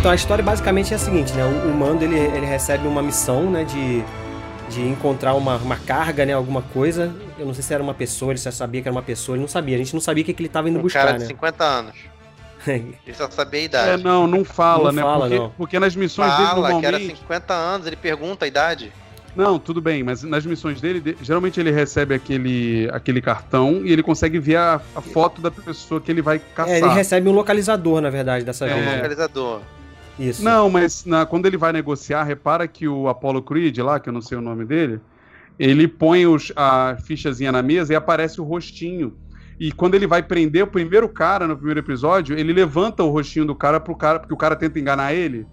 Então a história basicamente é a seguinte, né? O, o Mando ele, ele recebe uma missão, né? De, de encontrar uma, uma carga, né? Alguma coisa. Eu não sei se era uma pessoa, ele já sabia que era uma pessoa, ele não sabia. A gente não sabia o que, que ele estava indo Um buscar, cara de né? 50 anos. Ele só sabia a É, idade. não, não fala, Não né? fala, porque, não. porque nas missões dele Fala que era normalmente. 50 anos, ele pergunta a idade. Não, tudo bem, mas nas missões dele, de- geralmente ele recebe aquele, aquele cartão e ele consegue ver a, a foto da pessoa que ele vai caçar. É, ele recebe um localizador, na verdade, dessa É. É um vez. né? localizador. Isso. Não, mas na- quando ele vai negociar, repara que o Apollo Creed, lá, que eu não sei o nome dele, ele põe os, a fichazinha na mesa e aparece o rostinho. E quando ele vai prender o primeiro cara no primeiro episódio, ele levanta o rostinho do cara pro cara, porque o cara tenta enganar ele.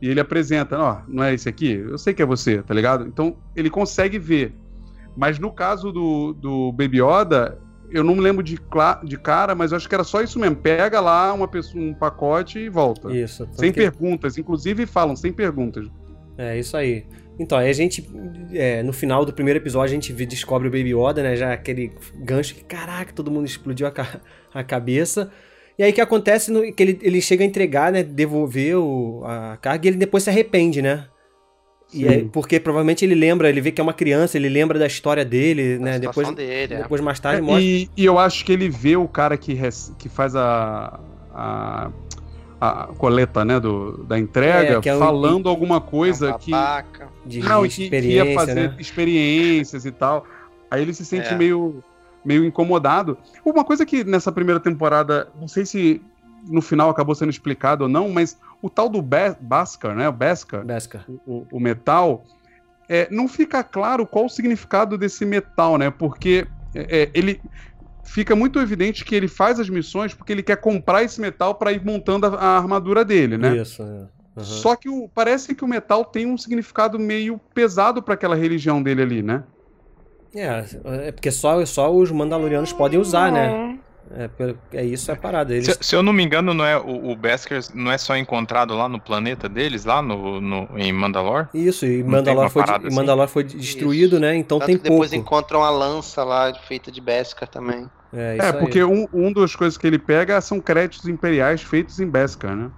E ele apresenta, ó, não é esse aqui? Eu sei que é você, tá ligado? Então ele consegue ver. Mas no caso do, do Baby Yoda, eu não me lembro de, de cara, mas eu acho que era só isso mesmo. Pega lá uma pessoa, um pacote e volta. Isso. Sem que- perguntas, inclusive falam sem perguntas. É, isso aí. Então, aí a gente, é, no final do primeiro episódio, a gente descobre o Baby Yoda, né? Já aquele gancho que, caraca, todo mundo explodiu a, ca- a cabeça. E aí o que acontece, no, que ele, ele chega a entregar, né? Devolver o, a carga e ele depois se arrepende, né? E Sim. aí, porque provavelmente ele lembra, ele vê que é uma criança, ele lembra da história dele, né? A Depois, dele, é. depois mais tarde mostra. E, e eu acho que ele vê o cara que, rec- que faz a, a, a coleta né, do, da entrega É, que é um- falando alguma coisa É um que. De Não, e que, ia fazer né? experiências e tal. Aí ele se sente É. meio, meio incomodado. Uma coisa que nessa primeira temporada, não sei se no final acabou sendo explicado ou não, mas o tal do Be Baskar, né? O Beskar, Beskar. o, o metal, é, não fica claro qual o significado desse metal, né? Porque é, é, ele fica muito evidente que ele faz as missões porque ele quer comprar esse metal para ir montando a, a armadura dele, né? Isso, é. Aham. Só que o, parece que o metal tem um significado meio pesado para aquela religião dele ali, né? É, é porque só, só os Mandalorianos podem usar, né? É, é isso é a parada. Eles, Se, se eu não me engano, não é o, o Beskar não é só encontrado lá no planeta deles, lá no, no- em Mandalor? Isso, e Mandalor foi, assim? Mandalor foi destruído, né? Então Tanto tem que depois pouco. encontram a lança lá feita de Beskar também. É, isso É, porque um, um das coisas que ele pega são créditos imperiais feitos em Beskar, né?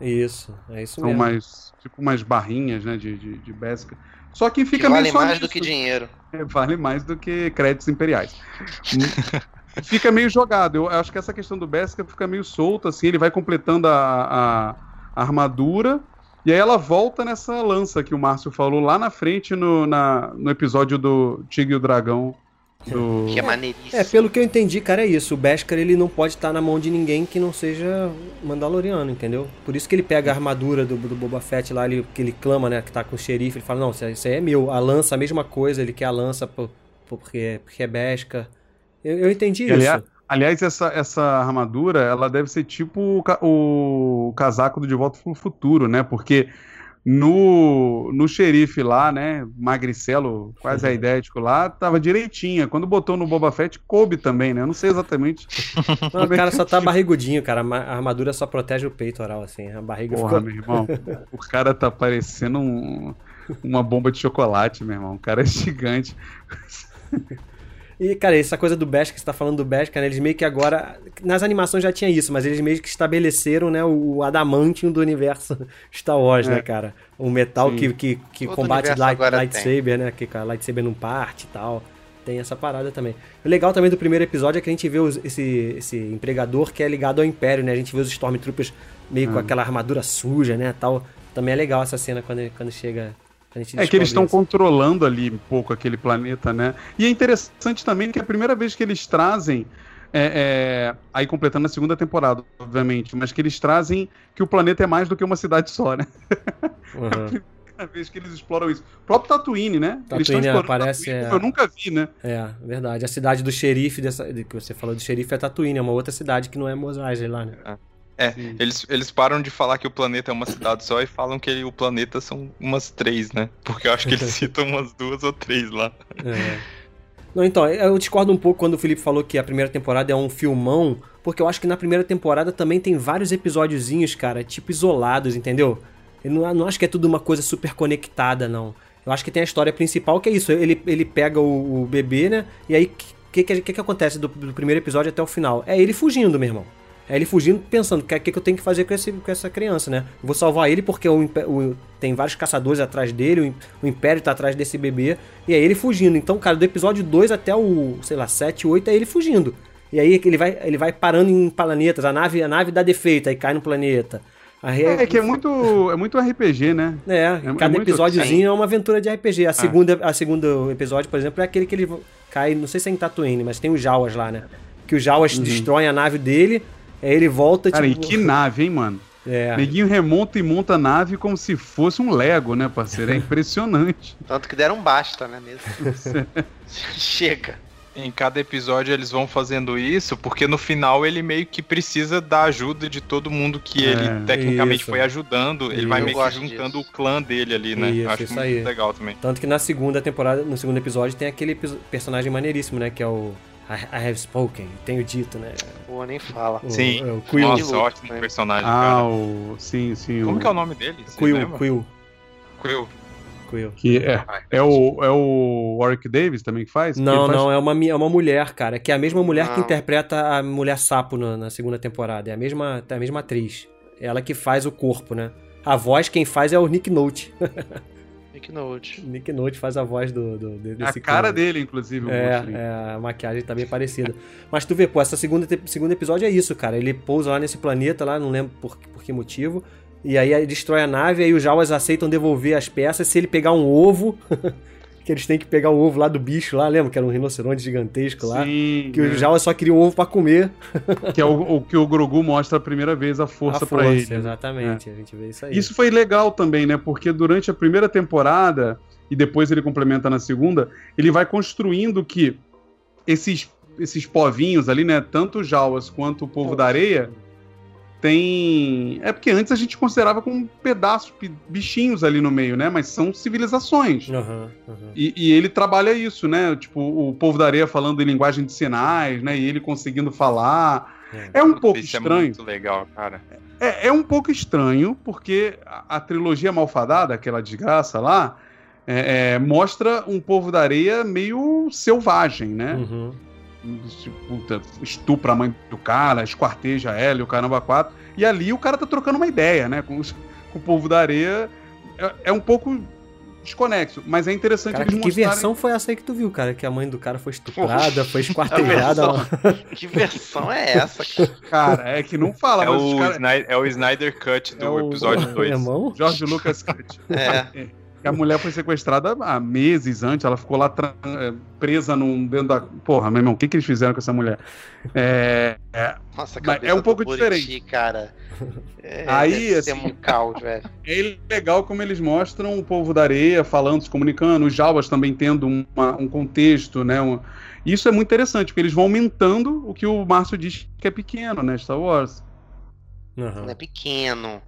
Isso, é isso São mesmo. mais, tipo umas barrinhas, né, de, de, de Beskar. Só que Que fica meio vale só mais nisso. do que dinheiro. É, vale mais do que créditos imperiais. fica meio jogado. Eu acho que essa questão do Beskar fica meio solta, assim, ele vai completando a, a- a armadura, e aí ela volta nessa lança que o Márcio falou lá na frente no, na- no episódio do Tigre e o Dragão. Do... Que é maneiríssimo. É, pelo que eu entendi, cara, é isso. O Beskar ele não pode estar na mão de ninguém que não seja Mandaloriano, entendeu? Por isso que ele pega a armadura do, do Boba Fett lá, ele, que ele clama, né, que tá com o xerife, ele fala, não, isso aí- isso aí é meu. A lança, a mesma coisa, ele quer a lança por- por- porque, porque é Beskar. Eu, eu entendi E, isso. aliás, essa, essa armadura, ela deve ser tipo o, o casaco do De Volta pro Futuro, né? Porque no, no xerife lá, né? Magricelo, quase Uhum. aidético lá, tava direitinha. Quando botou no Boba Fett, coube também, né? Eu não sei exatamente. Não, o cara só tá barrigudinho, cara. A armadura só protege o peitoral, assim. A barriga Porra, ficou... meu irmão. O cara tá parecendo um- uma bomba de chocolate, meu irmão. O cara é gigante. E, cara, essa coisa do Beskar, que você tá falando do Beskar, né, eles meio que agora... Nas animações já tinha isso, mas eles meio que estabeleceram, né, o adamantium do universo Star Wars, É. né, cara? O metal Sim. que, que, que combate light, lightsaber, né, que a lightsaber não parte e tal. Tem essa parada também. O legal também do primeiro episódio é que a gente vê os- esse, esse empregador que é ligado ao Império, né? A gente vê os Stormtroopers meio Hum. com aquela armadura suja, né, tal. Também é legal essa cena quando, quando chega... quando a gente É que eles estão controlando ali um pouco aquele planeta, né? E é interessante também que é a primeira vez que eles trazem. é, é, aí completando a segunda temporada, obviamente, mas que eles trazem que o planeta é mais do que uma cidade só, né? Uhum. A vez que eles exploram isso. O próprio Tatooine, né? Tatooine explorando aparece, Tatooine, é. eu nunca vi, né? É, verdade. A cidade do xerife, dessa, de que você falou do xerife é Tatooine, é uma outra cidade que não é Mos Eisley lá, né? É, eles, eles param de falar que o planeta é uma cidade só e falam que ele- o planeta são umas três, né? Porque eu acho que eles citam umas duas ou três lá. É. Não, então, eu discordo um pouco quando o Felipe falou que a primeira temporada é um filmão, porque eu acho que na primeira temporada também tem vários episódiozinhos, cara, tipo isolados, entendeu? Eu não, não acho que é tudo uma coisa super conectada, não. Eu acho que tem a história principal, que é isso. Ele, ele pega o, o bebê, né? E aí, o que, que, que, que acontece do, do primeiro episódio até o final? É ele fugindo, meu irmão. É ele fugindo, pensando, o que, que, que eu tenho que fazer com, esse, com essa criança, né? Vou salvar ele porque o, o- tem vários caçadores atrás dele, o, o Império tá atrás desse bebê, e é ele fugindo. Então, cara, do episódio 2 até o, sei lá, 7, 8 é ele fugindo. E aí ele vai, ele vai parando em planetas. A nave, a nave dá defeito, aí cai no planeta. Aí É, que é muito, é muito RPG, né? É, é cada muito- episódiozinho é uma aventura de RPG. A segunda, a segundo episódio, por exemplo, é aquele que ele cai, não sei se é em Tatooine, mas tem os Jawas lá, né? Que os Jawas destroem a nave dele, aí ele volta. Cara, tipo... e que nave, hein, mano? É. Neguinho remonta e monta a nave como se fosse um Lego, né, parceiro? É impressionante. Tanto que deram basta, né, mesmo? Chega. Em cada episódio eles vão fazendo isso, porque no final ele meio que precisa da ajuda de todo mundo que É, ele tecnicamente isso. foi ajudando. Ele vai meio que juntando disso. o clã dele ali, né? Isso, acho isso muito aí. legal também. Tanto que na segunda temporada, no segundo episódio, tem aquele personagem maneiríssimo, né? Que é o I, I Have Spoken, tenho dito, né? Pô, nem fala. O- Sim. é o Quill. Nossa, ótimo né? personagem, Ah, cara. o. Sim, sim. Como o... que é o nome dele? Quill, lembra? Quill, Quill. Quill. Que é, é, o, é o Warwick Davis também que faz? Não, faz- não, é uma, é uma mulher, cara, que é a mesma mulher que Não. interpreta a mulher sapo na, na segunda temporada. É a mesma, é a mesma atriz. Ela que faz o corpo, né? A voz quem faz é o Nick Note. Nick Note. Nick Note faz a voz do, do de- desse a cara dele, inclusive. É, é, a maquiagem tá bem parecida. Mas tu vê, pô, essa segunda, segundo episódio é isso, cara. Ele pousa lá nesse planeta, lá, não lembro por, por que motivo. E aí ele destrói a nave, aí os Jawas aceitam devolver as peças se ele pegar um ovo. que eles têm que pegar o ovo lá do bicho lá, lembra? Que era um rinoceronte gigantesco lá. Sim, Que é. os Jawas só queriam ovo pra comer. que é o, o que o Grogu mostra a primeira vez a força, a pra força, ele. né? exatamente. A gente vê isso aí. Isso foi legal também, né? Porque durante a primeira temporada, e depois ele complementa na segunda, ele vai construindo que esses, esses povinhos ali, né? Tanto os Jawas quanto o povo da areia, tem. É porque antes a gente considerava como pedaços, bichinhos ali no meio, né? Mas são civilizações. Aham, aham. E, e ele trabalha isso, né? Tipo, o povo da areia falando em linguagem de sinais, né? E ele conseguindo falar. É um pouco Isso é estranho. muito legal, cara. É, é um pouco estranho, porque a, a trilogia Malfadada, aquela desgraça lá, é, é, mostra um povo da areia meio selvagem, né? Uhum. Puta, estupra a mãe do cara, esquarteja ela e o caramba quatro. E ali o cara tá trocando uma ideia, né? Com, os- com o povo da areia. É, é um pouco desconexo, mas é interessante Cara, eles que mostrarem... versão foi essa aí que tu viu, cara? Que a mãe do cara foi estuprada, foi esquartejada. Lá. Que versão é essa, cara? Cara, é que não fala, É o, cara... Snyder, é o Snyder Cut do É o- episódio 2. Irmão? George Lucas Cut. É. Que a mulher foi sequestrada há meses antes, ela ficou lá eh, presa num, dentro da. Porra, meu irmão, o que, que eles fizeram com essa mulher? É, é, Nossa, Mas cabeça é um pouco do Buriti, diferente. cara. É, Aí, assim- um caos, velho. é legal como eles mostram o povo da areia falando, se comunicando, os Jawas também tendo uma- um contexto, né? um- Isso é muito interessante, porque eles vão aumentando o que o Márcio diz que é pequeno, né? Star Wars. Aham. Não é pequeno.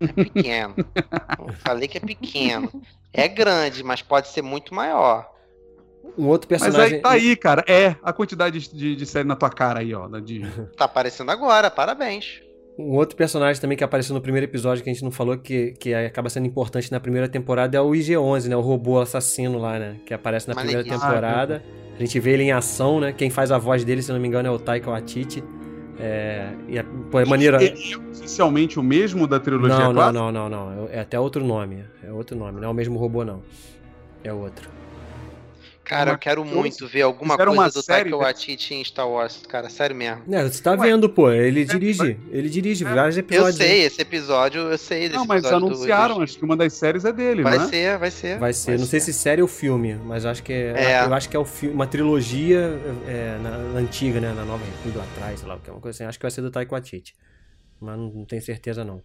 É pequeno. Eu falei que é pequeno. É grande, mas pode ser muito maior. Um outro Mas personagem. aí tá aí, cara. É a quantidade de, de série na tua cara aí, ó. da De... Tá aparecendo agora, parabéns. Um outro personagem também que apareceu no primeiro episódio que a gente não falou, que, que acaba sendo importante na primeira temporada, é o IG-11, né? O robô assassino lá, né? Que aparece na primeira Maneiríssimo. temporada. A gente vê ele em ação, né? Quem faz a voz dele, se não me engano, é o Taika Waititi. É, e é, pô, é maneiro. Ele é oficialmente o mesmo da trilogia Não, não, clássica? não, não, não. É até outro nome. É outro nome. Não é o mesmo robô, não. É outro. Cara, Uma eu quero muito ver alguma fizeram coisa uma do série Taika Waititi em Star Wars, cara, sério mesmo. É, você tá Ué, vendo, pô. Ele dirige. Ele dirige vários Eu episódios. sei, esse episódio, eu sei desse Não, mas anunciaram, do- acho que uma das séries é dele, Vai não é? ser, vai ser. Vai ser, não sei se série ou filme, mas acho que é, É. eu acho que é o fi- uma trilogia é, na, na antiga, né, na Nova República lá atrás, sei lá, que é uma coisa assim. Acho que vai ser do Taika Waititi, mas não, não tenho certeza não.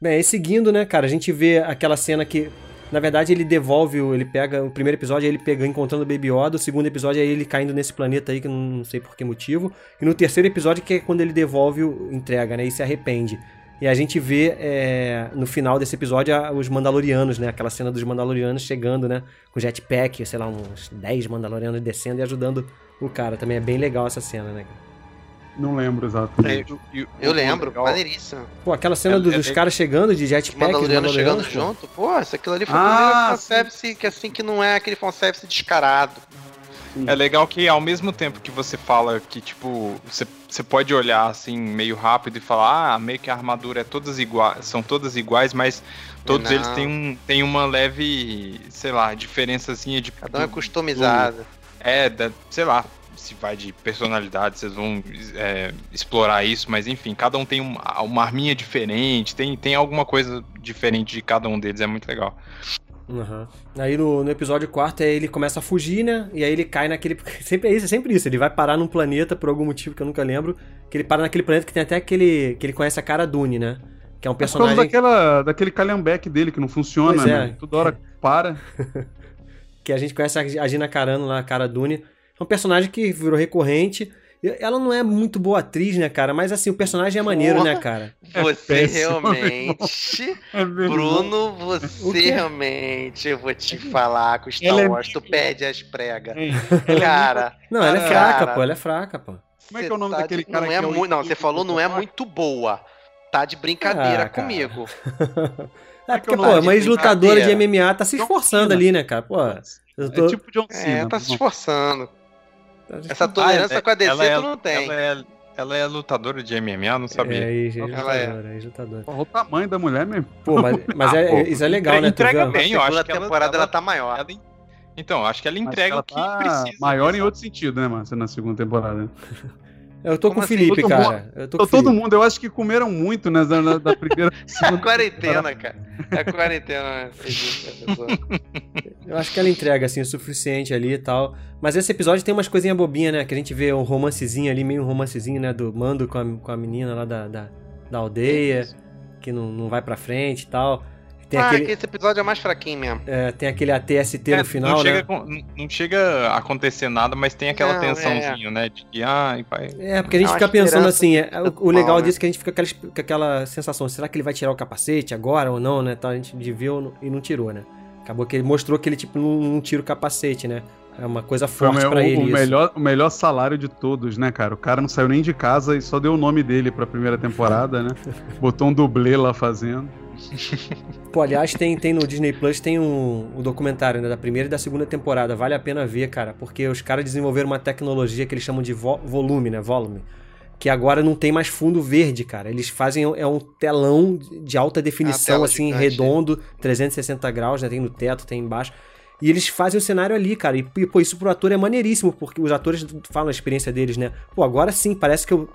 Bem, aí seguindo, né, cara, a gente vê aquela cena que na verdade ele devolve, ele pega o primeiro episódio é ele pegando encontrando o Baby Yoda, o segundo episódio é ele caindo nesse planeta aí que não sei por que motivo, e no terceiro episódio que é quando ele devolve o entrega, né, e se arrepende. E a gente vê é, no final desse episódio os Mandalorianos, né? Aquela cena dos Mandalorianos chegando, né? Com jetpack, sei lá, uns 10 Mandalorianos descendo e ajudando o cara. Também é bem legal essa cena, né? Não lembro É, exatamente. o- Eu o lembro, legal- maneiríssimo. Pô, aquela cena É- do- é dos bem- caras chegando de jetpack, os Mandalorianos chegando pô. junto, pô, isso aquilo ali foi Ah, primeiro fanservice que assim que não é aquele fanservice descarado. É legal que ao mesmo tempo que você fala que, tipo, você, você pode olhar assim meio rápido e falar, ah, meio que a armadura é todas iguais, são todas iguais, mas todos Não. eles têm, um, têm uma leve, sei lá, diferençazinha de. Cada um é do- customizado. É, da, sei lá, se vai de personalidade, vocês vão é, explorar isso, mas enfim, cada um tem um- uma arminha diferente, tem, tem alguma coisa diferente de cada um deles, é muito legal. Aham. Aí no, no episódio 4 ele começa a fugir, né? E aí ele cai naquele. Sempre é isso, é sempre isso. Ele vai parar num planeta por algum motivo que eu nunca lembro. Que ele para naquele planeta que tem até aquele. que ele conhece a cara Dune, né? Que é um Por causa personagem. daquela, daquele calhambeque dele que não funciona, Pois é. né? Toda hora para. que a gente conhece a Gina Carano lá, a cara Dune. É um personagem que virou recorrente. Ela não é muito boa atriz, né, cara? Mas assim, o personagem é maneiro, Porra. né, cara? Você péssimo, realmente. É. Bruno, você realmente, eu vou te falar com Star Ela é Wars, tu perde as pregas. Hein? Cara, Não, ela é Cara. fraca, pô. Ela é fraca, pô. Como é que é o nome tá daquele de- cara não que é é muito, Não, você falou não é muito boa. Tá de brincadeira Ah, cara. comigo. É porque, pô, uma ex-lutadora de. MMA tá se esforçando ali, né, cara? Pô, eu tô. É tipo John Cena. É, tá se não. esforçando. Tá Essa esforçando. tolerância Ah, com a DC ela é- tu não tem. Ela é, ela é lutadora de MMA, não sabia. É, ex- Ela é. ex-lutadora, ex-lutadora. Porra, o tamanho da mulher mesmo. Pô, mas, mas é- Ah, pô, isso é legal, né? Entrega bem. eu acho segunda que ela- temporada ela, ela- tá maior. Ela en- Então, acho que ela entrega ela o que tá precisa. maior em outro sentido, né, Márcio, na segunda temporada. Eu tô Como com o assim? Felipe, Todo cara. Eu tô Então, todo Felipe. mundo, eu acho que comeram muito né, da, da- primeira. É a quarentena, cara. É a quarentena, né? Eu acho que ela entrega, assim, o suficiente ali e tal. Mas esse episódio tem umas coisinhas bobinhas, né? Que a gente vê um romancezinho ali, meio um romancezinho, né? Do Mando com a, com a menina lá da, da, da aldeia, que não, não vai pra frente e tal. Tem, ah, aquele, que esse episódio é mais fraquinho mesmo. é, tem aquele ATST É, no final, não, chega, né? com- não- chega a acontecer nada, mas tem aquela Não, tensãozinha, né? De que, ai, pai. É, porque a gente É fica pensando assim, é, o, o legal mal, né? disso é que a gente fica com aquela, com aquela sensação, será que ele vai tirar o capacete agora ou não, né? Então a gente viu e não tirou, né? Acabou que ele mostrou que ele, tipo, não, não tira o capacete, né? É uma coisa forte o- ele o melhor, o melhor salário de todos, né, cara? O cara não saiu nem de casa e só deu o nome dele pra primeira temporada, né? Botou um dublê lá fazendo. Pô, aliás, tem, tem no Disney Plus tem um, um documentário né, da primeira e da segunda temporada. Vale a pena ver, cara, porque os caras desenvolveram uma tecnologia que eles chamam de vo- volume, né? Volume. Que agora não tem mais fundo verde, cara. Eles fazem é um telão de alta definição, tela assim, gigante. redondo, 360 graus, né? Tem no teto, tem embaixo. E eles fazem o cenário ali, cara. E, pô, isso pro ator é maneiríssimo, porque os atores falam a experiência deles, né? Pô, agora sim, parece que eu,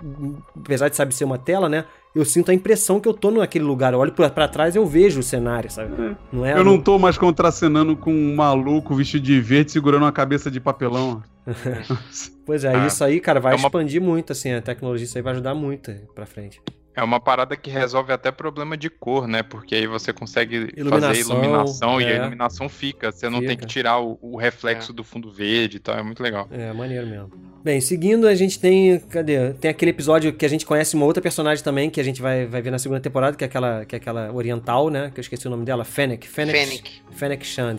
apesar de saber ser uma tela, né? Eu sinto a impressão que eu tô naquele lugar. Eu olho pra, pra trás e eu vejo o cenário, sabe? Não é Eu não tô mais contracenando com um maluco vestido de verde segurando uma cabeça de papelão. Pois é, Ah, isso aí, cara, vai é uma- expandir muito, assim, a tecnologia, isso aí vai ajudar muito pra frente. É uma parada que resolve até problema de cor, né? Porque aí você consegue fazer Iluminação, iluminação e é. a iluminação fica. Você não tem que tirar o, o reflexo do fundo verde e tal. É muito legal. É, maneiro mesmo. Bem, seguindo, a gente tem. Cadê? Tem aquele episódio que a gente conhece uma outra personagem também, que a gente vai, vai ver na segunda temporada, que é aquela, que é aquela oriental, né? Que eu esqueci o nome dela, Fennec. Fennec. Fennec. Fennec Shand.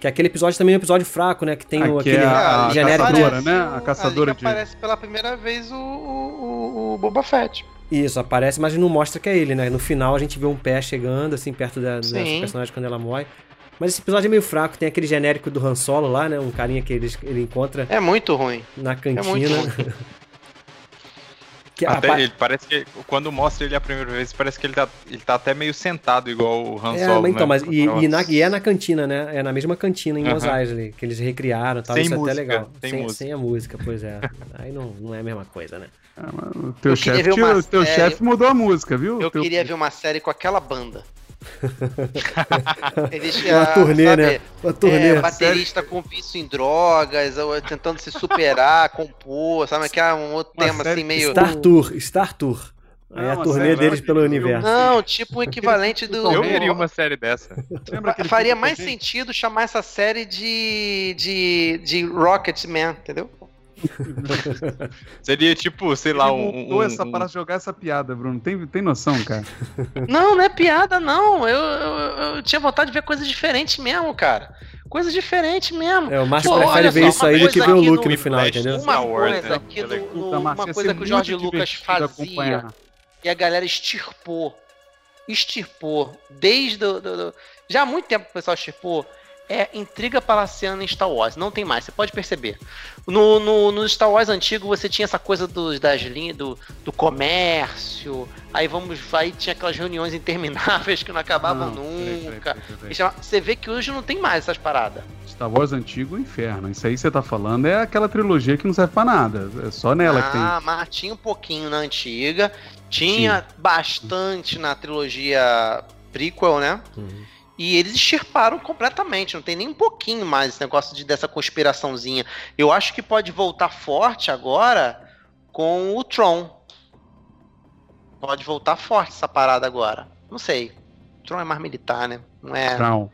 Que aquele episódio também é um episódio fraco, né? Que tem o, Aqui aquele é a genérico. caçadora, né? A caçadora ali que de- aparece pela primeira vez o, o- o Boba Fett. Isso, aparece, mas não mostra que é ele, né? No final a gente vê um pé chegando, assim, perto da, personagem quando ela morre. Mas esse episódio é meio fraco, tem aquele genérico do Han Solo lá, né? Um carinha que ele, ele encontra É muito ruim. na É muito cantina. ruim. que Até ele parece que quando mostra ele a primeira vez, parece que ele tá, ele tá até meio sentado, igual o Han É, Solo. mas então, né? mas e, e, na- e é na cantina, né? É na mesma cantina em Mos Aham. Eisley, que eles recriaram e tal. Sem isso é música, até legal. sem sem, música. sem a música, pois é. Aí não, não é a mesma coisa, né? Ah, O teu Eu queria chefe série- chefe mudou a música, viu? Eu Teu- queria ver uma série com aquela banda. Eles, Uma ah, turnê, sabe, né? Uma turnê. É, baterista com vício em drogas, ou tentando se superar, compor, sabe? Que é um outro Uma tema série assim meio. Star Tour, Star Tour. Aí Não, a turnê série deles lá pelo universo. Não, tipo um equivalente do. Eu veria uma série dessa. Faria mais sentido chamar essa série de. de. de Rocketman, entendeu? Seria tipo, sei lá, Ele um. montou um- essa um- para jogar essa piada, Bruno. Tem, tem noção, cara? Não, não é piada, não. Eu, eu, eu tinha vontade de ver coisas diferentes mesmo, cara. Coisas diferentes mesmo. É, o Márcio Pô, prefere olha ver só, isso uma aí do que coisa ver o aqui Luke no- no final, entendeu? Uma coisa né? que É no- Márcio, uma coisa que o Jorge Lucas fazia acompanhar. e a galera extirpou. Extirpou. Desde. Do, do- do- já há muito tempo o pessoal extirpou. É intriga palaciana em Star Wars. Não tem mais, você pode perceber. No, no, no Star Wars antigo você tinha essa coisa dos, das linhas do, do comércio. Aí vamos. Aí tinha aquelas reuniões intermináveis que não acabavam Não, peraí, peraí, nunca. peraí, peraí. E chama- Você vê que hoje não tem mais essas paradas. Star Wars antigo, inferno. Isso aí que você tá falando é aquela trilogia que não serve pra nada. É só nela que tem. Ah, mas tinha um pouquinho na antiga. Tinha bastante na trilogia prequel, né? Uhum. E eles extirparam completamente, não tem nem um pouquinho mais esse negócio de, dessa conspiraçãozinha. Eu acho que pode voltar forte agora com o Tron. Pode voltar forte essa parada agora. Não sei. O Tron é mais militar, né? Não é Traum.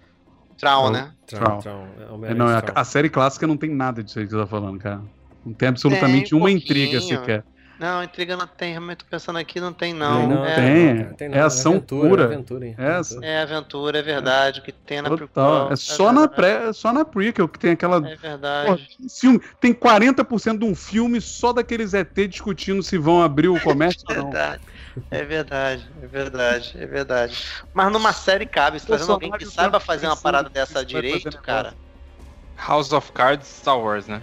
Tron, Tron. né? Tron, Tron. Tron, é É, não, a, a série clássica não tem nada disso aí que você tá falando, cara. Não tem absolutamente Tem um uma intriga sequer. Não, intriga não tem, realmente tô pensando aqui, não tem Não, não. não é, tem. cara, tem É ação aventura, pura. Aventura, hein? É Aventura. é aventura, é verdade, o que tem na Total. prequel, É só na, verdade, pré, é só na prequel que tem aquela. É verdade. Pô, filme, tem 40% de um filme só daqueles ET discutindo se vão abrir o comércio ou não. Verdade. É verdade, é verdade, é verdade. Mas numa série cabe, se trazendo alguém que saiba fazer uma parada dessa direito, cara. House of Cards, Star Wars, né?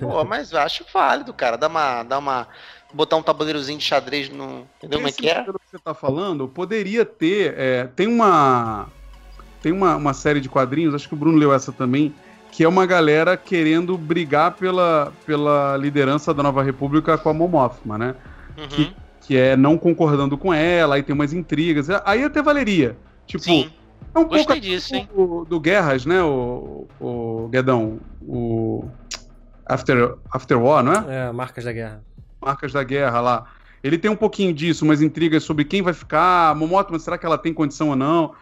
Pô, mas eu acho válido, cara. Dá uma. Dá uma botar um tabuleirozinho de xadrez no. Entendeu como é que é? que você tá falando, poderia ter. é, tem uma. Tem uma, uma série de quadrinhos, acho que o Bruno leu essa também, que é uma galera querendo brigar pela, pela liderança da Nova República com a Mon Mothma, né? Uhum. Que é não concordando com ela, aí tem umas intrigas. Aí até valeria. Tipo, Sim, é um gostei pouco disso, do, do Guerras, né? O, o Guedão, o After, After War, não é? É, Marcas da Guerra. Marcas da Guerra lá. Ele tem um pouquinho disso, umas intrigas sobre quem vai ficar, a Momotma, será que ela tem condição ou não?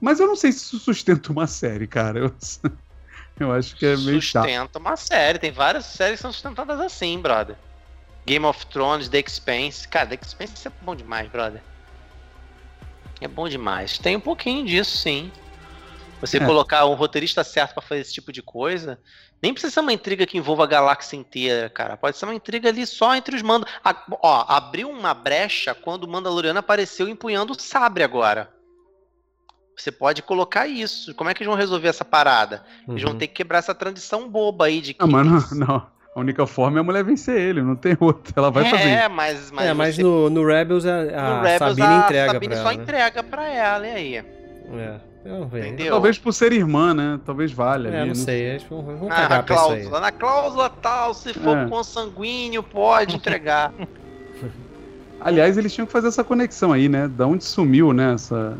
Mas eu não sei se isso sustenta uma série, cara. Eu, eu acho que é meio chato. Sustenta uma série. Tem várias séries que são sustentadas assim, brother. Game of Thrones, The Expanse. Cara, The Expanse é bom demais, brother. É bom demais. Tem um pouquinho disso, sim. Você É. colocar um roteirista certo pra fazer esse tipo de coisa. Nem precisa ser uma intriga que envolva a galáxia inteira, cara. Pode ser uma intriga ali só entre os mandos. A- ó, abriu uma brecha quando o Mandaloriano apareceu empunhando o sabre agora. Você pode colocar isso. Como é que eles vão resolver essa parada? Eles vão Uhum. ter que quebrar essa tradição boba aí de que. Ah, mas não, não. A única forma é a mulher vencer ele, não tem outra. Ela vai é, fazer. mas, mas, é, mas você- no, no Rebels a, no a Rebels, Sabine a entrega Sabine pra só ela. né? entrega pra ela, e aí? É, eu vejo. Entendeu? Talvez por ser irmã, né? Talvez valha. É, ali, não né? sei, eles vão, vão Na isso aí. cláusula, na cláusula tal, se for É. consanguíneo, pode entregar. Aliás, eles tinham que fazer essa conexão aí, né? Da onde sumiu, né? Essa...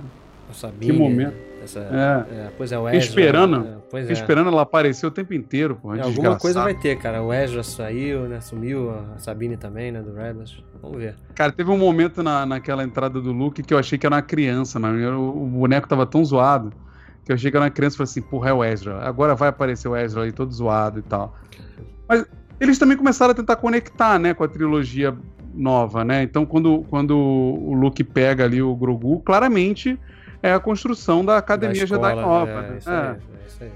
A Sabine, Que momento. Essa, É. é, pois é, o Ezra. esperando. é, é. esperando ela aparecer o tempo inteiro, pô. É, desgraçado. alguma coisa vai ter, cara. O Ezra saiu, né? Sumiu, a Sabine também, né? Do Rebels. Vamos ver. Cara, teve um momento na, naquela entrada do Luke que eu achei que era uma criança, mano. Eu- O, boneco tava tão zoado que eu achei que era uma criança e falei assim, porra, é o Ezra. Agora vai aparecer o Ezra aí todo zoado e tal. Mas eles também começaram a tentar conectar, né, com a trilogia nova, né? Então, quando, quando o Luke pega ali o Grogu, claramente é a construção da Academia Da escola, Jedi Nova. É, né? isso É. aí, é isso aí.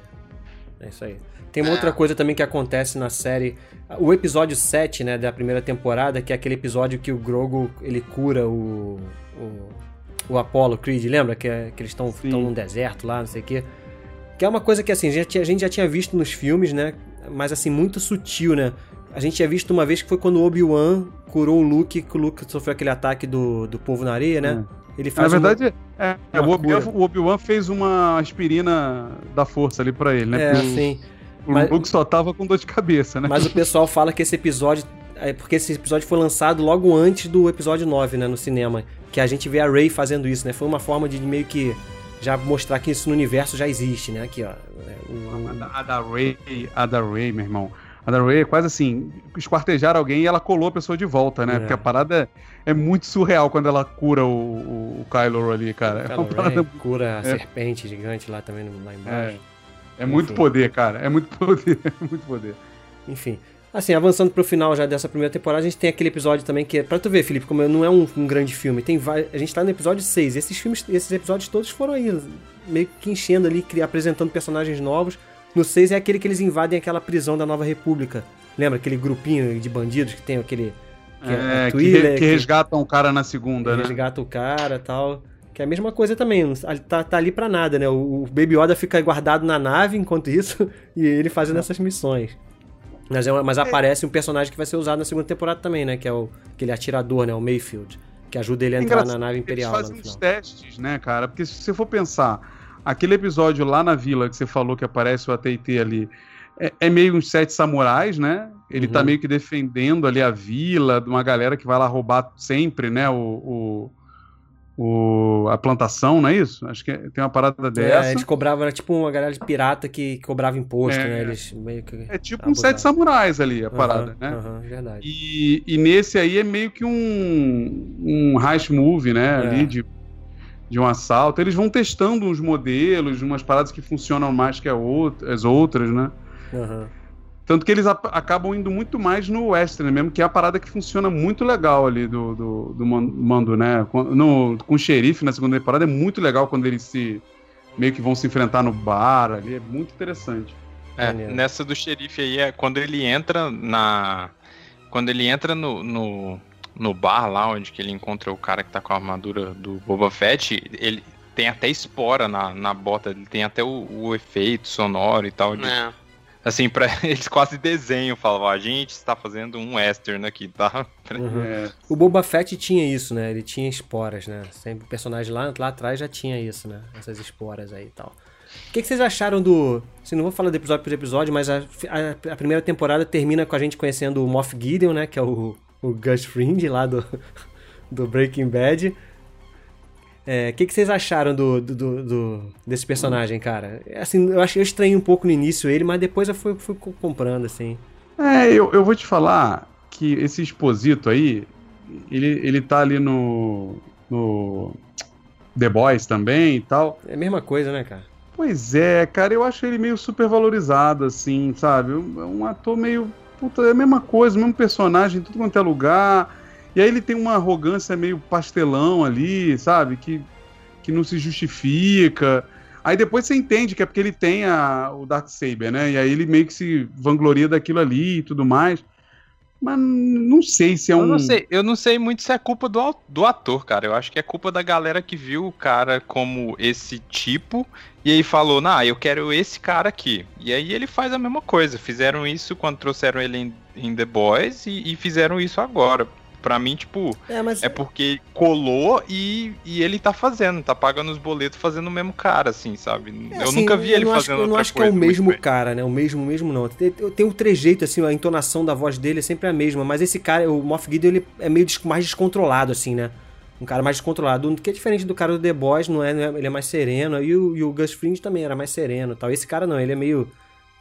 É isso aí. Tem uma outra coisa também que acontece na série. O episódio 7, né, da primeira temporada, que é aquele episódio que o Grogu, ele cura o... o, o Apollo Creed, lembra? Que, é- que eles estão num deserto lá, não sei o quê. Que é uma coisa que, assim, a gente já tinha visto nos filmes, né? Mas, assim, muito sutil, né? A gente tinha visto uma vez que foi quando o Obi-Wan curou o Luke, que o Luke sofreu aquele ataque do, do povo na areia, né? Ele Na faz uma- verdade, é, é, uma o Obi-Wan fez uma aspirina da força ali pra ele, né? É, Porque o- sim. O Mas- Luke só tava com dor de cabeça, né? Mas o pessoal fala que esse episódio. É porque esse episódio foi lançado logo antes do episódio 9, né? No cinema. Que a gente vê a Ray fazendo isso, né? Foi uma forma de meio que já mostrar que isso no universo já existe, né? Aqui, ó. o- A da, a da Ray, a da Ray, meu irmão. A é quase assim, esquartejar alguém e ela colou a pessoa de volta, né? É. Porque a parada é, é muito surreal quando ela cura o, o, Kylo ali, cara. É, uma parada- cura a serpente gigante lá também, lá embaixo. é muito Enfim. poder, cara. É muito poder, é muito poder. Enfim. Assim, avançando pro final já dessa primeira temporada, a gente tem aquele episódio também que é. Pra tu ver, Felipe, como não é um, um grande filme, tem vai- a gente tá no episódio 6. E esses filmes, esses episódios todos foram aí, meio que enchendo ali, apresentando personagens novos. No 6 é aquele que eles invadem aquela prisão da Nova República. Lembra aquele grupinho de bandidos que tem aquele. Que É, a que, Twi'lek, re- que resgatam o cara na segunda, que né? resgata o cara e tal. Que é a mesma coisa também, tá, tá ali pra nada, né? O, o Baby Yoda fica guardado na nave enquanto isso, e ele fazendo essas missões. Mas, é uma- mas aparece um personagem que vai ser usado na segunda temporada também, né? Que é o, aquele atirador, né? O Mayfield. Que ajuda ele a É entrar engraçado, na nave imperial Eles no fazem uns final. testes, né, cara? Porque se você for pensar, aquele episódio lá na vila que você falou que aparece o AT&T ali, é, é meio uns sete samurais, né? Ele tá Uhum. meio que defendendo ali a vila, de uma galera que vai lá roubar sempre, né, o... o, o- a plantação, não é isso? Acho que é- tem uma parada É, dessa. eles cobravam, era tipo uma galera de pirata que cobrava imposto, É. né? Eles meio que. É tipo uns sete samurais ali, a parada, Aham, né? aham, verdade. E, e nesse aí é meio que um, um heist movie, né? É. Ali de, de um assalto. Eles vão testando uns modelos, umas paradas que funcionam mais que as outras, né? Aham. Tanto que eles acabam indo muito mais no western mesmo, que é a parada que funciona muito legal ali do, do, do man- mando, né? Com, no, com o xerife na segunda temporada é muito legal quando eles se meio que vão se enfrentar no bar ali, é muito interessante. É, nessa do xerife aí é quando ele entra na. Quando ele entra no, no, no bar lá, onde que ele encontra o cara que tá com a armadura do Boba Fett, ele tem até espora na, na bota, ele tem até o, o efeito sonoro e tal. de- É. Assim, pra, eles quase desenham, falavam, a gente está fazendo um western aqui, tá? Uhum. É, O Boba Fett tinha isso, né? Ele tinha esporas, né? Sempre o personagem lá, lá atrás já tinha isso, né? Essas esporas aí e tal. O que, que vocês acharam do. Assim, não vou falar do episódio por episódio, mas a, a- a primeira temporada termina com a gente conhecendo o Moff Gideon, né? Que é o, o Gus Fring lá do, do Breaking Bad. É, O que, que vocês acharam do, do, do- do- desse personagem, cara? É, Assim, eu achei eu estranhei um pouco no início ele, mas depois eu fui, fui co- comprando, assim. É, eu, eu vou te falar que esse exposito aí, ele, ele tá ali no, no The Boys também e tal. É a mesma coisa, né, cara? Pois é, cara, eu acho ele meio super valorizado, assim, sabe? Um ator meio. Puta, é a mesma coisa, o mesmo personagem, em tudo quanto é lugar. E aí ele tem uma arrogância meio pastelão ali, sabe? Que, que não se justifica. Aí depois você entende que é porque ele tem a, o Darksaber, né? E aí ele meio que se vangloria daquilo ali e tudo mais. Mas não sei se é um. Eu não sei, eu não sei muito se é culpa do, do ator, cara. Eu acho que é culpa da galera que viu o cara como esse tipo e aí falou, nah, eu quero esse cara aqui. E aí ele faz a mesma coisa. Fizeram isso quando trouxeram ele em, em The Boys e, e fizeram isso agora. Pra mim, tipo, É, mas. é porque colou e, e ele tá fazendo, tá pagando os boletos fazendo o mesmo cara, assim, sabe? É, eu assim, nunca vi eu ele acho, fazendo Eu não acho que é o mesmo bem. cara, né? O mesmo, mesmo não. Tem, tem o trejeito, assim, a entonação da voz dele é sempre a mesma, mas esse cara, o Moff Gideon, ele é meio mais descontrolado, assim, né? Um cara mais descontrolado, que é diferente do cara do The Boys, não é? não é- Ele é mais sereno, e o, e o Gus Fring também era mais sereno e tal. Esse cara não, ele é meio...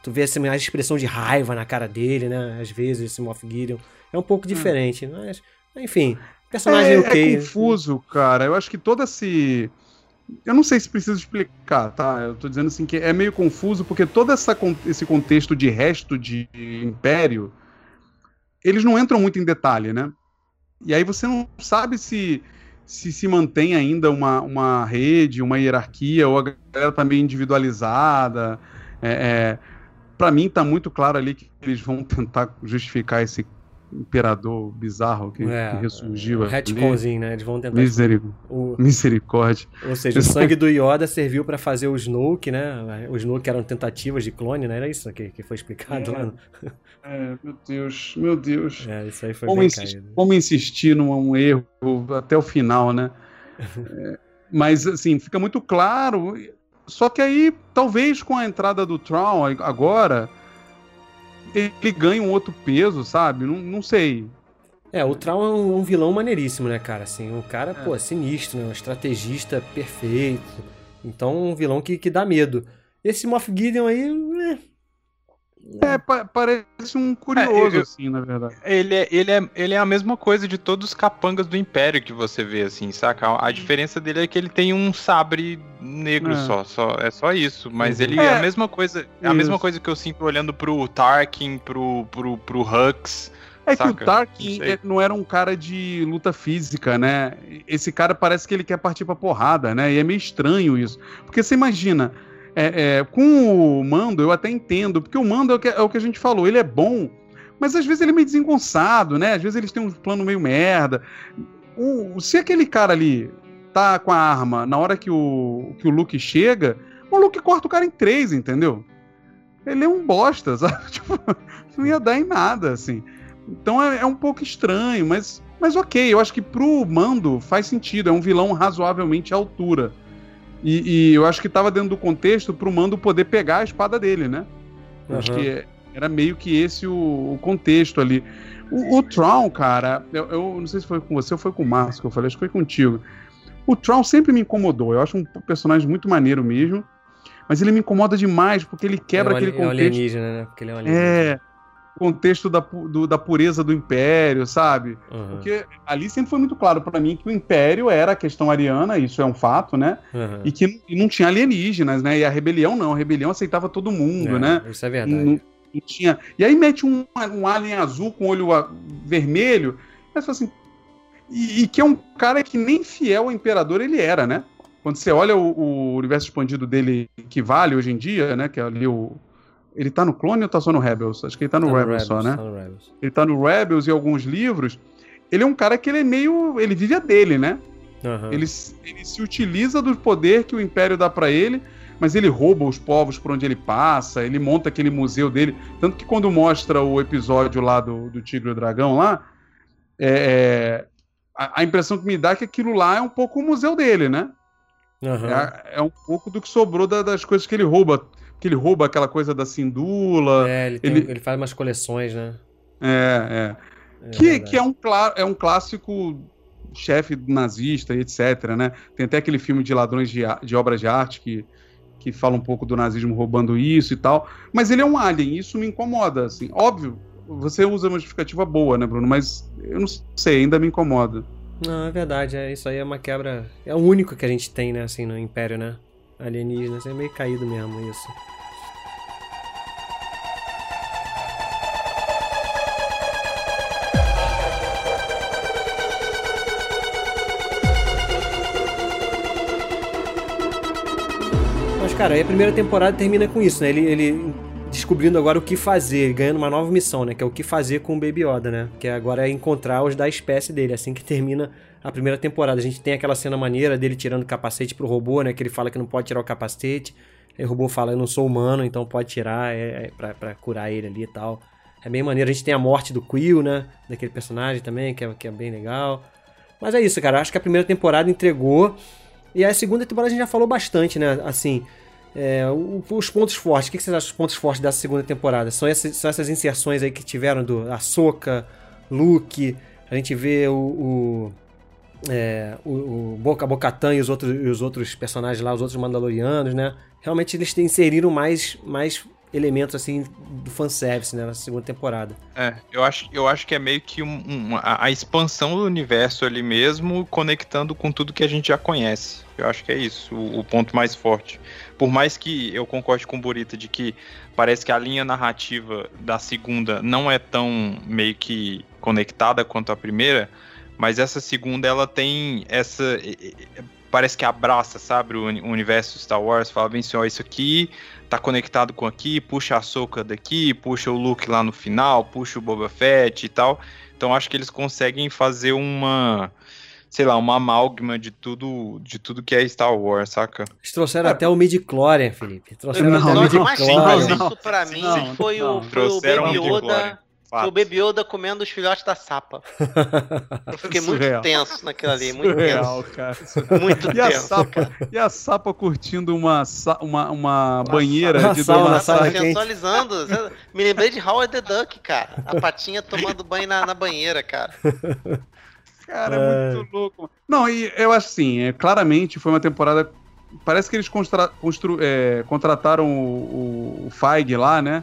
Tu vê assim, mais expressão de raiva na cara dele, né? Às vezes, esse Moff Gideon. É um pouco diferente, mas... Enfim, personagem é, ok. é confuso, cara. Eu acho que todo esse. Eu não sei se precisa explicar, tá? Eu tô dizendo assim que é meio confuso, porque todo essa, esse contexto de resto de império, eles não entram muito em detalhe, né? E aí você não sabe se se, se mantém ainda uma, uma rede, uma hierarquia, ou a galera tá meio individualizada. É, é, para mim tá muito claro ali que eles vão tentar justificar esse imperador bizarro que, É, que ressurgiu ali. retconzinho, né? Eles vão tentar... Miseri- O, Misericórdia. Ou seja, o sangue do Yoda serviu pra fazer o Snoke, né? O Snoke eram tentativas de clone, né? Era isso que, que foi explicado É. lá. no- É, meu Deus, meu Deus. É, isso aí foi Como, caído. como insistir num erro até o final, né? É, mas, assim, fica muito claro. Só que aí, talvez com a entrada do Tron agora, ele ganha um outro peso, sabe? Não, não sei. É, o Traum é um, um vilão maneiríssimo, né, cara? Assim, um cara, É. pô, sinistro, né? Um estrategista perfeito. Então, um vilão que, que dá medo. Esse Moff Gideon aí, né? É, pa- parece um curioso, É, eu- assim, na verdade. Ele é, ele, é, ele é a mesma coisa de todos os capangas do Império que você vê, assim, saca? A diferença dele é que ele tem um sabre negro É. só, só. É só isso. Mas ele é a É. mesma coisa. É a mesma coisa que eu sinto olhando pro Tarkin, pro, pro, pro Hux. É que o Saca? Tarkin Não não era um cara de luta física, né? Esse cara parece que ele quer partir pra porrada, né? E é meio estranho isso. Porque você imagina, é, é, com o Mando eu até entendo, porque o Mando é o, que, é o que a gente falou, ele é bom, mas às vezes ele é meio desengonçado, né? Às vezes eles têm um plano meio merda. O, se aquele cara ali tá com a arma na hora que o, que o Luke chega, o Luke corta o cara em três, entendeu? Ele é um bosta, sabe? Tipo, não ia dar em nada, assim. Então é, é um pouco estranho, mas, mas ok, eu acho que pro Mando faz sentido, é um vilão razoavelmente à altura. E, e eu acho que tava dentro do contexto pro Mando poder pegar a espada dele, né? Eu Acho que era meio que esse o, o contexto ali. O, o Tron, cara, eu, eu não sei se foi com você ou foi com o Márcio que eu falei, acho que foi contigo. O Tron sempre me incomodou. Eu acho um personagem muito maneiro mesmo. Mas ele me incomoda demais porque ele quebra é um, aquele ali- é um contexto. alienígena, né? Porque ele é um alienígena. É, contexto da, do- da pureza do Império, sabe? Aham, Porque ali sempre foi muito claro pra mim que o Império era a questão ariana, isso é um fato, né? aham. E que e não tinha alienígenas, né? E a rebelião não, a rebelião aceitava todo mundo, É, né? Isso é verdade. Não, não tinha. E aí mete um, um alien azul com olho a- vermelho. Mas fala assim. E, e que é um cara que nem fiel ao imperador ele era, né? Quando você olha o, o universo expandido dele que vale hoje em dia, né? Que é ali o. Ele tá no clone ou tá só no Rebels? Acho que ele tá no Tá no Rebels, só, né? tá no Rebels. Ele tá no Rebels e alguns livros. Ele é um cara que ele é meio. Ele vive a dele, né? Aham. Ele, ele se utiliza do poder que o Império dá pra ele, mas ele rouba os povos por onde ele passa, ele monta aquele museu dele. Tanto que quando mostra o episódio lá do, do Tigre e o Dragão lá, é, é, a, a impressão que me dá é que aquilo lá é um pouco o museu dele, né? Aham. É, é um pouco do que sobrou da- das coisas que ele rouba. Que ele rouba aquela coisa da Sindula. É, ele, tem- ele- ele faz umas coleções, né? É, é. É que, verdade. que é, um, é um clássico chefe nazista e etc, né? Tem até aquele filme de ladrões de, de obras de arte que, que fala um pouco do nazismo roubando isso e tal. Mas ele é um alien, e isso me incomoda, assim. Óbvio, você usa uma justificativa boa, né, Bruno? Mas eu não sei, ainda me incomoda. Não, é verdade, é, isso aí é uma quebra. É o único que a gente tem, né, assim, no Império, né? Alienígenas, é meio caído mesmo isso. Mas, cara, aí a primeira temporada termina com isso, né? Ele, ele descobrindo agora o que fazer, ganhando uma nova missão, né? Que é o que fazer com o Baby Yoda, né? Que agora é encontrar os da espécie dele, assim que termina a primeira temporada. A gente tem aquela cena maneira dele tirando o capacete pro robô, né? Que ele fala que não pode tirar o capacete. Aí o robô fala, eu não sou humano, então pode tirar, é, é pra, pra curar ele ali e tal. É bem maneiro. A gente tem a morte do Quill, né? Daquele personagem também, que é, que é bem legal. Mas é isso, cara. Acho que a primeira temporada entregou. E a segunda temporada a gente já falou bastante, né? Assim, é, os pontos fortes. O que que vocês acham dos pontos fortes dessa segunda temporada? São, essas- são essas inserções aí que tiveram do Ahsoka, Luke. A gente vê o, o, é, o, o Boca Bocatan e os outros, e os outros personagens lá, os outros Mandalorianos, né? Realmente eles inseriram mais, mais elementos assim do fanservice né, na segunda temporada. É, eu acho, eu acho que é meio que um- um- a, a expansão do universo ali mesmo, conectando com tudo que a gente já conhece. Eu acho que é isso, o, o ponto mais forte. Por mais que eu concorde com o Burita de que parece que a linha narrativa da segunda não é tão meio que conectada quanto a primeira, mas essa segunda ela tem essa. Parece que abraça, sabe, o uni- o universo Star Wars, fala bem assim, ó, isso aqui tá conectado com aqui, puxa a Soca daqui, puxa o Luke lá no final, puxa o Boba Fett e tal. Então acho que eles conseguem fazer uma, sei lá, uma amálgama de tudo, de tudo que é Star Wars, saca? Eles trouxeram até o midi-chlorian, Felipe. Trouxeram Não, até o não, o mais midi-chlorian. isso pra mim não, foi, não. o, foi o Baby Yoda. Foi o Fato. Baby Yoda comendo os filhotes da sapa. Eu fiquei muito Surreal. tenso naquilo ali, muito Surreal, tenso. cara. Muito E a, tenso. sapa, e a Sapa curtindo uma, uma, uma banheira Uma de sauna, dona uma sauna sensualizando. Me lembrei de Howard the Duck, cara. A patinha tomando banho na, na banheira, cara. Cara, é muito louco. Não, e eu acho assim, é, claramente foi uma temporada. Parece que eles constra- constru- é, contrataram o, o, o Feig lá, né?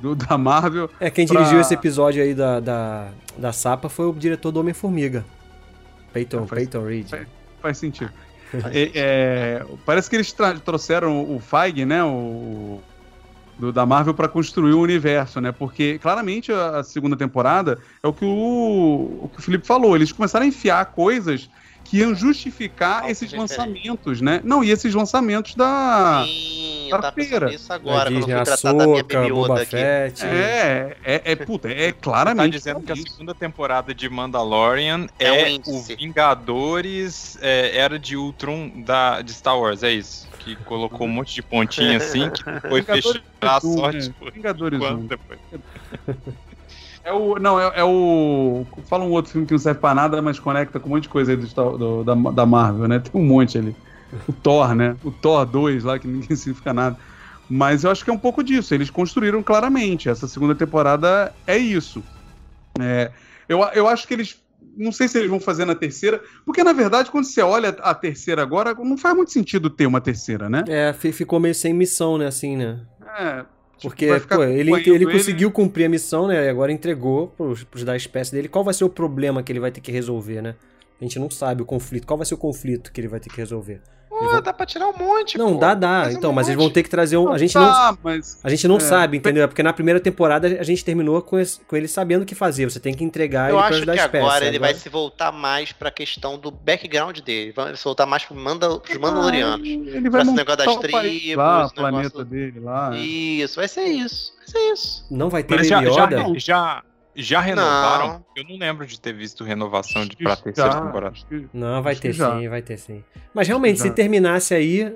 Do, da Marvel. É, quem pra- dirigiu esse episódio aí da, da, da Sapa foi o diretor do Homem-Formiga. Peyton, faz- Peyton Reed. faz- Faz sentido. É, é, parece que eles trouxeram o Feig, né? O, do, da Marvel para construir o universo, né? Porque claramente a, a segunda temporada é o que o, o que o Felipe falou. Eles começaram a enfiar coisas que iam justificar Algo esses diferente. lançamentos, né? Não, e esses lançamentos da. Sim. eu Para tava feira. nisso agora, quando eu fui tratar da minha aqui. Fett. É, é, é, puta, é Tá claramente. dizendo que a isso. segunda temporada de Mandalorian É um é, o. Vingadores é, Era de Ultron da, de Star Wars, é isso. Que colocou um monte de pontinha assim, que foi fechar a sorte né? Vingadores enquanto depois. É o. Não, é, é o. Fala um outro filme que não serve pra nada, mas conecta com um monte de coisa aí do, do- da, da Marvel, né? Tem um monte ali. O Thor, né? O Thor 2 lá, que ninguém significa nada. Mas eu acho que é um pouco disso. Eles construíram claramente. Essa segunda temporada é isso. É, eu, eu acho que eles. Não sei se eles vão fazer na terceira, porque na verdade, quando você olha a terceira agora, não faz muito sentido ter uma terceira, né? É, fi- ficou meio sem missão, né, assim, né? É, Porque, vai ficar pô, ele, ele conseguiu cumprir a missão, né? E agora entregou pros, pros da espécie dele. Qual vai ser o problema que ele vai ter que resolver, né? A gente não sabe o conflito. Qual vai ser o conflito que ele vai ter que resolver? Pô, dá pra tirar um monte, Não, pô. dá, dá. Faz um Então, mas eles vão monte. ter que trazer um. A gente não, Tá, mas. a gente não É. sabe, entendeu? É Porque na primeira temporada a gente terminou com, esse- com ele sabendo o que fazer. Você tem que entregar Eu ele acho que agora ele vai se voltar mais pra questão do background dele. Vai se voltar mais pro Manda, pros Mandalorianos. Ele Pra vai esse montar negócio das tribos, lá, esse o planeta dele lá. Isso, vai ser isso. Vai ser isso. Não vai ter Mas já, já, já, já renovaram? Não. Eu não lembro de ter visto renovação de, pra terceira já, temporada. que- Não, vai Acho ter já. sim, vai ter sim. Mas realmente, Já. se terminasse aí,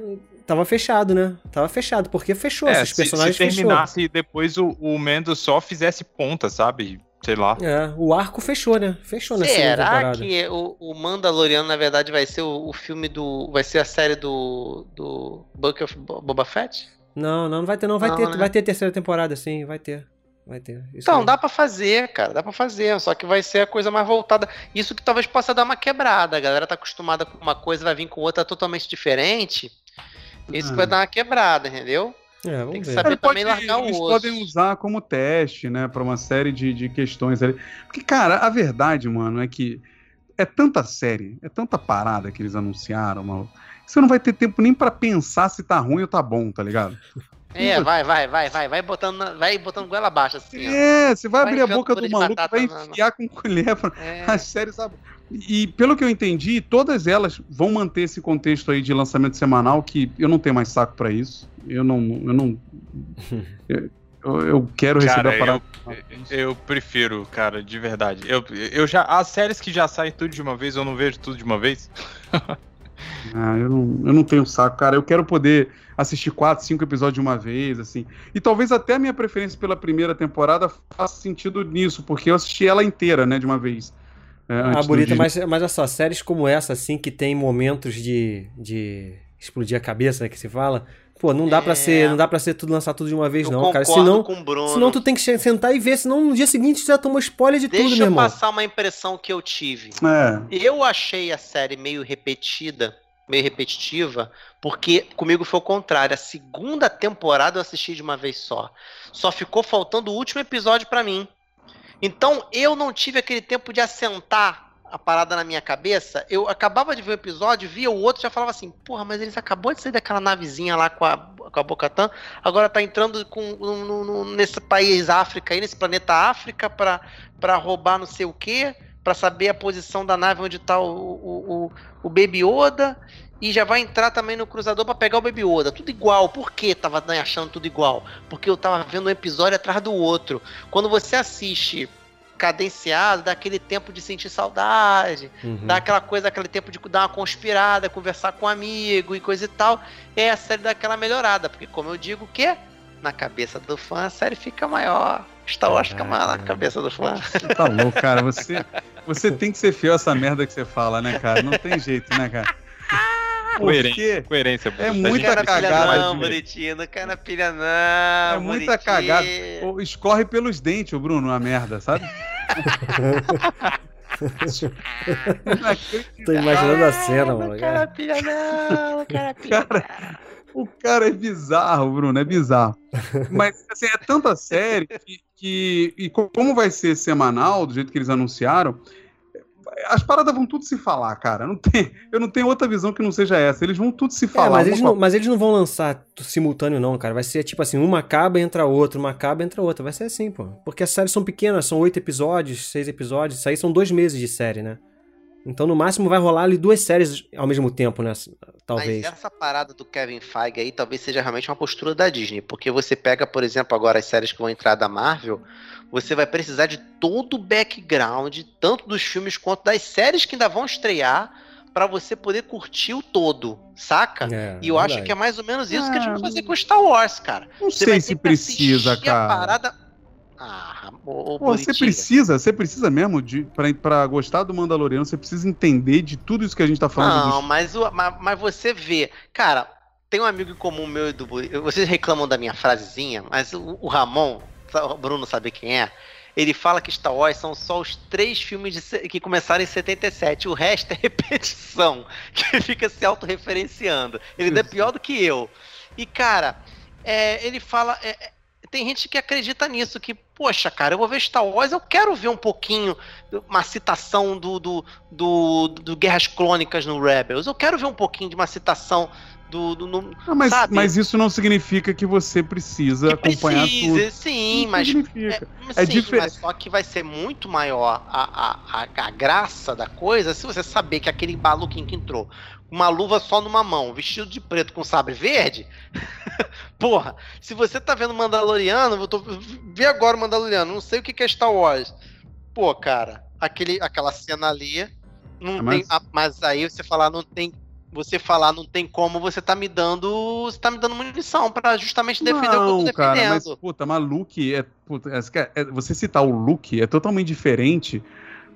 tava fechado, né? Tava fechado, porque fechou. É, esses se, personagens se fechou. terminasse e depois o, o Mendo só fizesse ponta, sabe? Sei lá. É, o arco fechou, né? Fechou segunda Será temporada. que o, o Mandaloriano, na verdade, vai ser o, o filme do. Vai ser a série do. do Book of Bo- Boba Fett? Não, não, não vai ter, não. Vai Não, ter, né? vai ter terceira temporada, sim, vai ter. Vai ter. Isso Então, aí. dá pra fazer, cara, dá pra fazer, só que vai ser a coisa mais voltada. Isso que talvez possa dar uma quebrada. A galera tá acostumada com uma coisa, vai vir com outra totalmente diferente. Isso que Ah. vai dar uma quebrada, entendeu? É, vamos Tem que ver. saber Ele também pode- largar o eles osso. podem usar como teste, né, pra uma série de, de questões ali. Porque, cara, a verdade, mano, é que é tanta série, é tanta parada que eles anunciaram, mano. que Você não vai ter tempo nem pra pensar se tá ruim ou tá bom, tá ligado? É, vai, vai, vai, vai, vai botando, na- vai botando goela abaixo assim, ó. É, você vai, Vai abrir a boca do de maluco, batata vai enfiar com colher pra... É. as séries. sabe? E pelo que eu entendi, todas elas vão manter esse contexto aí de lançamento semanal, que eu não tenho mais saco pra isso. Eu não. Eu não. Eu, eu quero receber Cara, a parada. Eu prefiro, cara, de verdade. Eu, eu já. As séries que já saem tudo de uma vez, eu não vejo tudo de uma vez. Ah, eu, não, eu não tenho saco, cara. Eu quero poder assistir quatro, cinco episódios de uma vez, assim. E talvez até a minha preferência pela primeira temporada faça sentido nisso, porque eu assisti ela inteira, né, de uma vez. É, Ah, bonita, mas, mas olha só, séries como essa, assim, que tem momentos de, de explodir a cabeça, né, que se fala, pô, não dá pra É. ser, não dá para ser tudo lançar tudo de uma vez, Eu não, cara. Senão, com o Bruno. senão tu tem que sentar e ver, senão no dia seguinte tu já tomou spoiler de Deixa tudo, meu eu irmão. passar uma impressão que eu tive. É. Eu achei a série meio repetida, meio repetitiva, porque comigo foi o contrário. A segunda temporada eu assisti de uma vez só. Só ficou faltando o último episódio pra mim. Então eu não tive aquele tempo de assentar a parada na minha cabeça. Eu acabava de ver o episódio, via o outro já falava assim: porra, mas eles acabou de sair daquela navezinha lá com a, com a Bocatã, agora tá entrando com, no- no- nesse país África aí, nesse planeta África, pra, roubar não sei o quê, pra saber a posição da nave onde tá o, o, o, o Baby Yoda. E já vai entrar também no cruzador pra pegar o Baby Yoda. Tudo igual. Por que tava né, achando tudo igual? Porque eu tava vendo um episódio atrás do outro. Quando você assiste cadenciado, dá aquele tempo de sentir saudade, Uhum. dá aquela coisa, aquele tempo de dar uma conspirada, conversar com um amigo e coisa e tal. É a série daquela melhorada, porque como eu digo, o quê? Na cabeça do fã, a série fica maior. Star Wars fica maior na cabeça do fã. Você tá louco, cara. Você, você tem que ser fiel a essa merda que você fala, né, cara? Não tem jeito, né, cara? Coerência. Porque Coerência. É muita Não cai na pilha cagada não, bonitinho. Não cai na pilha não, é muita bonitinho. cagada. Escorre pelos dentes, o Bruno, a merda, sabe? Tô imaginando a cena, Não mano. cai na pilha não, não cai na pilha Cara, o cara é bizarro, Bruno, é bizarro. Mas, assim, é tanta série que, que- E co- como vai ser semanal, do jeito que eles anunciaram, as paradas vão tudo se falar, cara. Não tem, eu não tenho outra visão que não seja essa. Eles vão tudo se É, falar. mas, uma eles não, mas eles não vão lançar simultâneo, não, cara. Vai ser tipo assim, uma acaba, entra outra, uma acaba, entra outra. Vai ser assim, pô. Porque as séries são pequenas, são oito episódios, seis episódios. Isso aí são dois meses de série, né? Então, no máximo, vai rolar ali duas séries ao mesmo tempo, né? Talvez. Mas essa parada do Kevin Feige aí talvez seja realmente uma postura da Disney. Porque você pega, por exemplo, agora as séries que vão entrar da Marvel, você vai precisar de todo o background, tanto dos filmes quanto das séries que ainda vão estrear, para você poder curtir o todo, saca? É, e eu acho verdade. que é mais ou menos isso que a gente Ah, vai fazer com Star Wars, cara. Não Você sei vai se precisa, cara. parada... Ah, ô, ô, Pô, você precisa, você precisa mesmo de pra, pra gostar do Mandaloriano, você precisa entender de tudo isso que a gente tá falando. Não, dos- mas, o- mas, mas você vê. Cara, tem um amigo em comum meu e do Buri- Vocês reclamam da minha frasezinha, mas o, o Ramon, o Bruno sabe quem é. Ele fala que Star Wars são só os três filmes de que começaram em 77. O resto é repetição. Que fica se autorreferenciando. Ele ainda é pior do que eu. E, cara, é, ele fala. é, é, tem gente que acredita nisso, que, poxa, cara, eu vou ver Star Wars, eu quero ver um pouquinho, uma citação do, do, do, do Guerras Clônicas no Rebels. Eu quero ver um pouquinho de uma citação do. do no- Ah, mas, sabe? mas isso não significa que você precisa que acompanhar precise, tudo. sim, Não mas. significa. É, É sim, difer- mas só que vai ser muito maior a, a, a, a graça da coisa se você saber que aquele maluquinho que entrou com uma luva só numa mão, vestido de preto com sabre verde. Porra, se você tá vendo Mandaloriano, eu tô. Vê agora o Mandaloriano, não sei o que que é Star Wars. Pô, cara, aquele, aquela cena ali. Não mas- tem, mas aí você falar, não tem. Você falar não tem como, você tá me dando. Você tá me dando munição pra justamente defender o que eu tô Não, defendendo. cara, mas, puta, mas Luke é, puta, é- é- você citar o Luke é totalmente diferente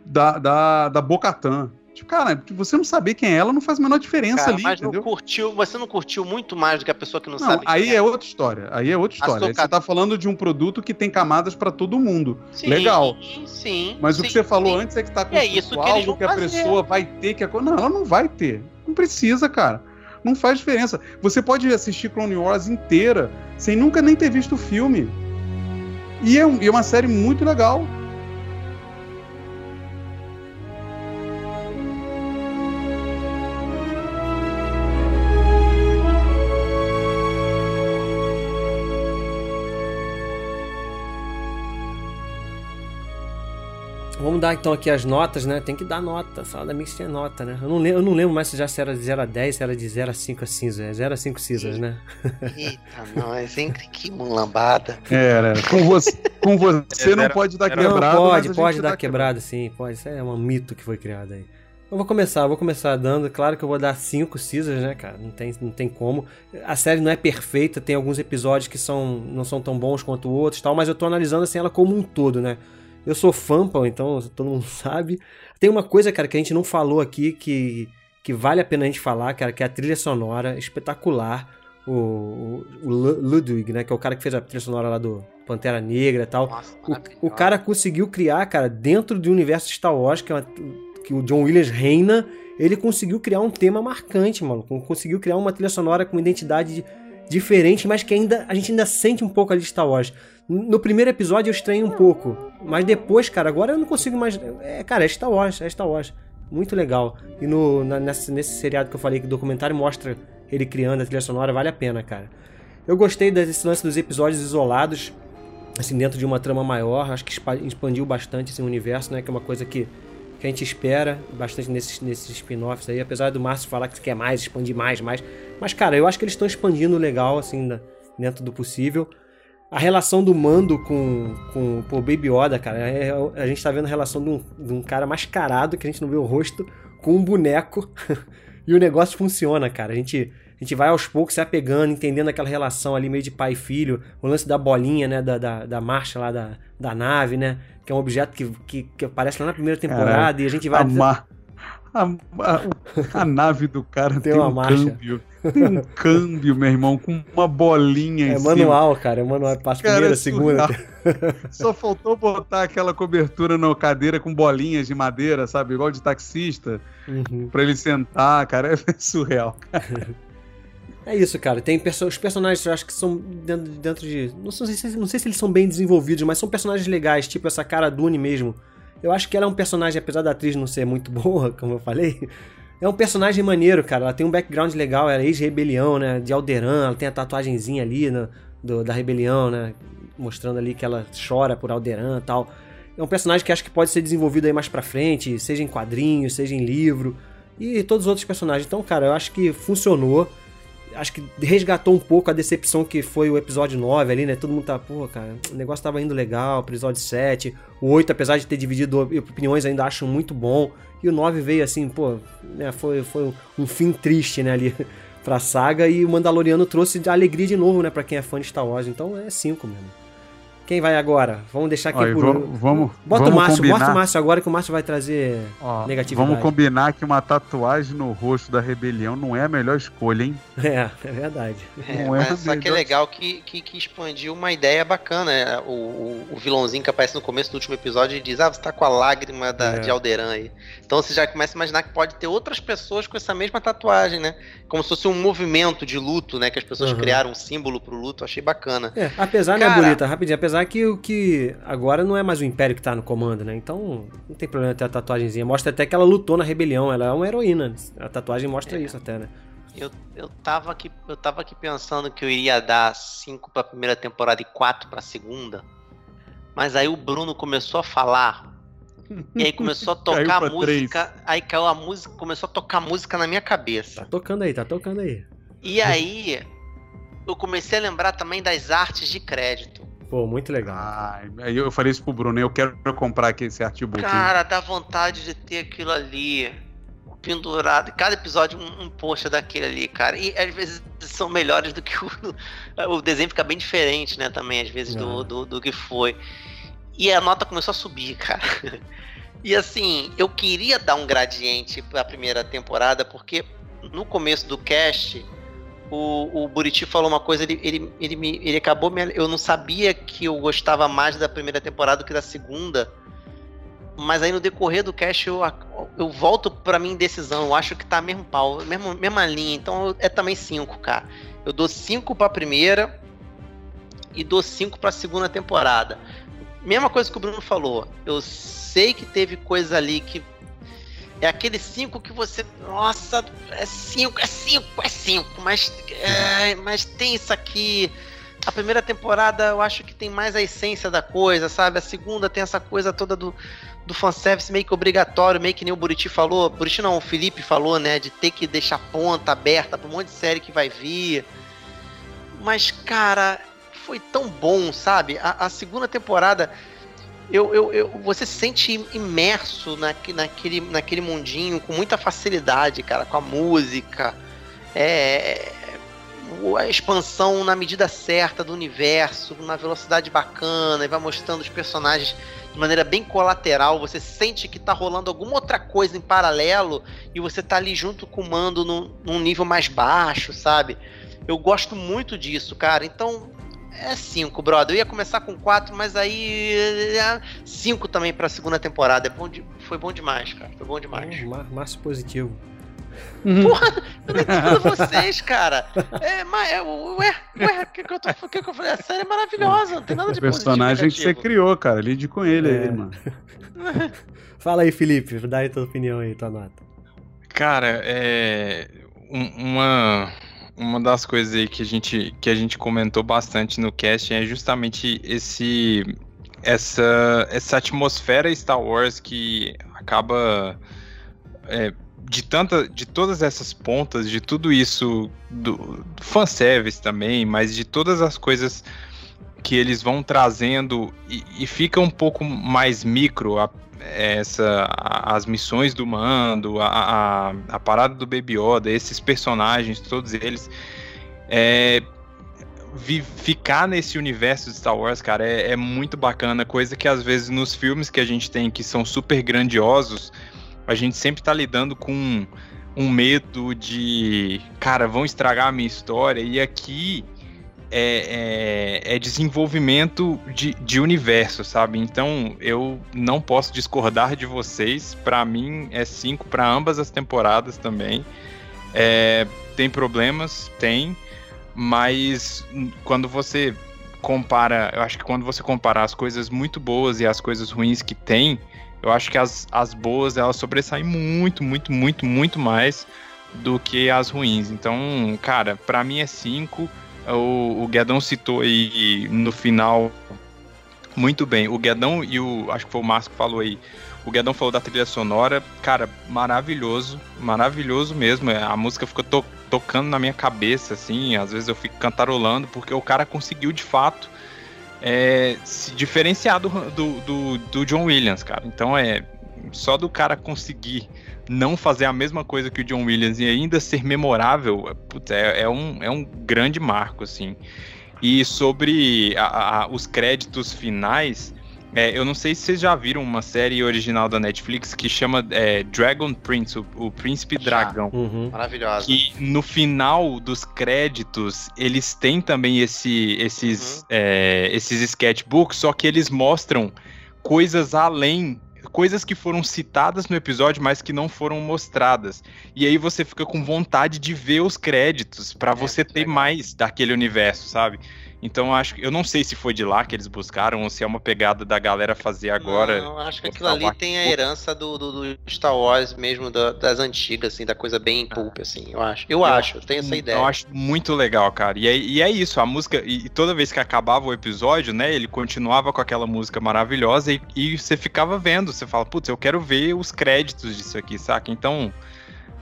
da, da, da Bocatan. Tipo, cara, você não saber quem é ela não faz a menor diferença Cara, ali, mas entendeu? não curtiu, você não curtiu muito mais do que a pessoa que não, Não, sabe. aí quem é outra história. Aí é outra história. Aí você tá falando de um produto que tem camadas pra todo mundo. Sim, Legal. Sim. Mas o que sim, você falou sim. antes é que tá É isso que que a fazer. pessoa vai ter que. Não, ela não vai ter. Não precisa, cara. Não faz diferença. Você pode assistir Clone Wars inteira sem nunca nem ter visto o filme. E é, um- é uma série muito legal. Dar então aqui as notas, né? Tem que dar nota. Salada mix tem nota, né? Eu não, lembro, eu não lembro mais se já se era de 0 a 10, se era de 0 a 5 a cinza. É 0 a 5 cinzas, né? Eita, nós, hein? Que mulambada. É, né? Com você, com você É, não pode dar quebrada. mas a pode, gente pode dá dar quebrada, sim, pode. Isso é um mito que foi criado aí. Eu vou começar, eu vou começar dando. Claro que eu vou dar 5 Caesars, né, cara? Não tem, não tem como. A série não é perfeita, tem alguns episódios que são, não são tão bons quanto outros e tal, mas eu tô analisando assim ela como um todo, né? Eu sou fã, pô, então todo mundo sabe. Tem uma coisa, cara, que a gente não falou aqui que, que vale a pena a gente falar, cara, que é a trilha sonora espetacular. O, o, o Lu- Ludwig, né, que é o cara que fez a trilha sonora lá do Pantera Negra e tal. Nossa, O, o cara conseguiu criar, cara, dentro do universo Star Wars, que, é uma- que o John Williams reina, ele conseguiu criar um tema marcante, mano. Conseguiu criar uma trilha sonora com uma identidade diferente, mas que ainda a gente ainda sente um pouco ali de Star Wars. No primeiro episódio eu estranhei um pouco, mas depois, cara, agora eu não consigo mais. É, cara, é Star Wars, é Star Wars. Muito legal. E no, na- nesse, nesse seriado que eu falei que o documentário mostra ele criando a trilha sonora, vale a pena, cara. Eu gostei desse lance dos episódios isolados, assim, dentro de uma trama maior. Acho que expa- expandiu bastante esse universo, né? Que é uma coisa que, que a gente espera bastante nesses, nesses spin-offs aí. Apesar do Márcio falar que quer mais, expandir mais, mais. Mas, cara, eu acho que eles estão expandindo legal, assim, dentro do possível. A relação do Mando com, com pô, Baby Yoda, cara, é- é- a gente tá vendo a relação de um, de um cara mascarado, que a gente não vê o rosto, com um boneco. e o negócio funciona, cara. A gente, a gente vai aos poucos se apegando, entendendo aquela relação ali meio de pai e filho. O lance da bolinha, né? Da, da, da marcha lá da, da nave, né? Que é um objeto que, que, que aparece lá na primeira temporada Caralho, e a gente vai. A, ma- a, a- a nave do cara tem, uma um marcha. câmbio. Tem um câmbio, meu irmão, com uma bolinha É em cima. manual, cara. É manual. Cara, primeira, é segunda. Só faltou botar aquela cobertura na cadeira com bolinhas de madeira, sabe? Igual de taxista, Uhum. pra ele sentar, cara. É surreal. É isso, cara. Tem perso- os personagens, eu acho que são dentro, dentro de. Não sei, se, não sei se eles são bem desenvolvidos, mas são personagens legais, tipo essa cara Dune mesmo. Eu acho que ela é um personagem, apesar da atriz não ser muito boa, como eu falei. É um personagem maneiro, cara. Ela tem um background legal, ela é ex-rebelião, né? De Alderan, ela tem a tatuagenzinha ali no- do- da rebelião, né? Mostrando ali que ela chora por Alderan e tal. é um personagem que acho que pode ser desenvolvido aí mais pra frente, seja em quadrinhos, seja em livro, e todos os outros personagens. Então, cara, eu acho que funcionou. Acho que resgatou um pouco a decepção que foi o episódio 9 ali, né? Todo mundo tá, pô, cara, o negócio tava indo legal, episódio 7. O 8, apesar de ter dividido opiniões, ainda acho muito bom. E o 9 veio assim, pô, né? Foi, foi um fim triste, né, ali pra saga. E o Mandaloriano trouxe alegria de novo, né, pra quem é fã de Star Wars. Então é 5 mesmo. Quem vai agora? Vamos deixar aqui Olha, por. vamos, vamos, Bota vamos o Márcio, combinar. bota o Márcio agora que o Márcio vai trazer Ó, negatividade. Vamos combinar que uma tatuagem no rosto da rebelião não é a melhor escolha, hein? É, é verdade. É, Não é mas só que é legal que, que, que expandiu uma ideia bacana. né? O, o, o vilãozinho que aparece no começo do último episódio diz: Ah, você tá com a lágrima da, É. de Alderan aí. Então você já começa a imaginar que pode ter outras pessoas com essa mesma tatuagem, né? Como se fosse um movimento de luto, né? Que as pessoas Uhum. criaram um símbolo pro luto. Achei bacana. É, apesar, né, Cara- Bonita, rapidinho, apesar que o que agora não é mais o Império que tá no comando, né? Então não tem problema ter a tatuagenzinha. Mostra até que ela lutou na rebelião, ela é uma heroína. A tatuagem mostra isso até, né? Eu, eu, tava aqui, eu tava aqui pensando que eu iria dar 5 pra primeira temporada e 4 pra segunda. Mas aí o Bruno começou a falar. E aí começou a tocar pra música. Aí caiu a música, começou a tocar música na minha cabeça. Tá tocando aí, tá tocando aí. E aí eu comecei a lembrar também das artes de crédito. Pô, muito legal. Aí eu falei isso pro Bruno, eu quero comprar aqui esse artbook. Cara, dá vontade de ter aquilo ali pendurado. Cada episódio um, um post daquele ali, cara. E às vezes são melhores do que o. O desenho fica bem diferente, né? Também, às vezes, do, É. do, do que foi. E a nota começou a subir, cara. E assim, eu queria dar um gradiente pra primeira temporada, porque no começo do cast, o, o Buriti falou uma coisa, ele, ele, ele, me, ele acabou me. Eu não sabia que eu gostava mais da primeira temporada do que da segunda. Mas aí no decorrer do cast eu, eu volto pra minha indecisão. Eu acho que tá mesmo pau, mesmo, mesma linha. Então é também 5, cara. Eu dou 5 pra primeira e dou 5 pra segunda temporada. Mesma coisa que o Bruno falou. Eu sei que teve coisa ali que. É aquele 5 que você. Nossa, é 5, é 5, é 5. Mas, é, mas tem isso aqui. A primeira temporada eu acho que tem mais a essência da coisa, sabe? A segunda tem essa coisa toda do, do fanservice meio que obrigatório, meio que nem o Buriti falou. Buriti não, o Felipe falou, né? De ter que deixar ponta aberta pra um monte de série que vai vir. Mas, cara, foi tão bom, sabe? A, a segunda temporada, eu, eu, eu- você se sente imerso naque, naquele, naquele mundinho com muita facilidade, cara, com a música. É, a expansão na medida certa do universo, na velocidade bacana, e vai mostrando os personagens de maneira bem colateral. Você sente que tá rolando alguma outra coisa em paralelo e você tá ali junto com o mando num, num nível mais baixo, sabe? Eu gosto muito disso, cara. Então, é 5, brother. Eu ia começar com 4, mas aí. 5 também pra segunda temporada. É bom de- Foi bom demais, cara. Foi bom demais. Hum, Má- Márcio positivo. Eu não entendo vocês, cara. É, mas. É, ué, ué, o que, que, eu tô, o que, que eu falei? A série é maravilhosa. Não tem nada de O personagem que você criou, cara. Lide com ele É. aí, mano. Fala aí, Felipe, dá aí tua opinião aí, tua nota. Cara, é um- uma uma das coisas aí que a gente que a gente comentou bastante no cast é justamente esse essa essa atmosfera Star Wars que acaba é, de tanta de todas essas pontas, de tudo isso do, do fanservice também, mas de todas as coisas que eles vão trazendo e, e fica um pouco mais micro a- essa as missões do Mando, a, a, a parada do Baby Yoda, esses personagens, todos eles é, vi- ficar nesse universo de Star Wars, cara, é, é muito bacana, coisa que às vezes nos filmes que a gente tem que são super grandiosos, a gente sempre tá lidando com um medo de, cara, vão estragar a minha história, e aqui é, é- é desenvolvimento de, de universo, sabe? Então eu não posso discordar de vocês. Pra mim é cinco para ambas as temporadas também. É, tem problemas, tem, mas quando você compara, eu acho que quando você compara as coisas muito boas e as coisas ruins que tem, eu acho que as, as boas elas sobressaem muito, muito, muito, muito mais do que as ruins. Então, cara, pra mim é cinco. O, o Guedão citou aí no final Muito bem. O Guedão e o. Acho que foi o Márcio que falou aí. O Guedão falou da trilha sonora. Cara, maravilhoso. Maravilhoso mesmo. É, A música ficou to- tocando na minha cabeça, assim. Às vezes eu fico cantarolando, porque o cara conseguiu de fato é, se diferenciar do, do, do, do John Williams, cara. Então é. Só do cara conseguir não fazer a mesma coisa que o John Williams e ainda ser memorável, é, putz, é, é um, é um grande marco, assim. E sobre a- a- os créditos finais, é, eu não sei se vocês já viram uma série original da Netflix que chama é, Dragon Prince, o, o Príncipe Já. Dragão. Uhum. Maravilhosa. Que no final dos créditos eles têm também esse, esses, Uhum. é, esses sketchbooks, só que eles mostram coisas além, coisas que foram citadas no episódio, mas que não foram mostradas. E aí você fica com vontade de ver os créditos pra É, você ter legal. mais daquele universo, sabe? Então eu acho que eu não sei se foi de lá que eles buscaram ou se é uma pegada da galera fazer agora. Não, acho que aquilo ali tem a herança do, do, do Star Wars mesmo, da- das antigas, assim, da coisa bem pulp, assim, eu acho. Eu, Eu acho, eu tenho essa ideia. Eu acho muito legal, cara. E é, e é isso, a música. E, e toda vez que acabava o episódio, né? Ele continuava com aquela música maravilhosa e, e você ficava vendo. Você fala, putz, eu quero ver os créditos disso aqui, saca? Então.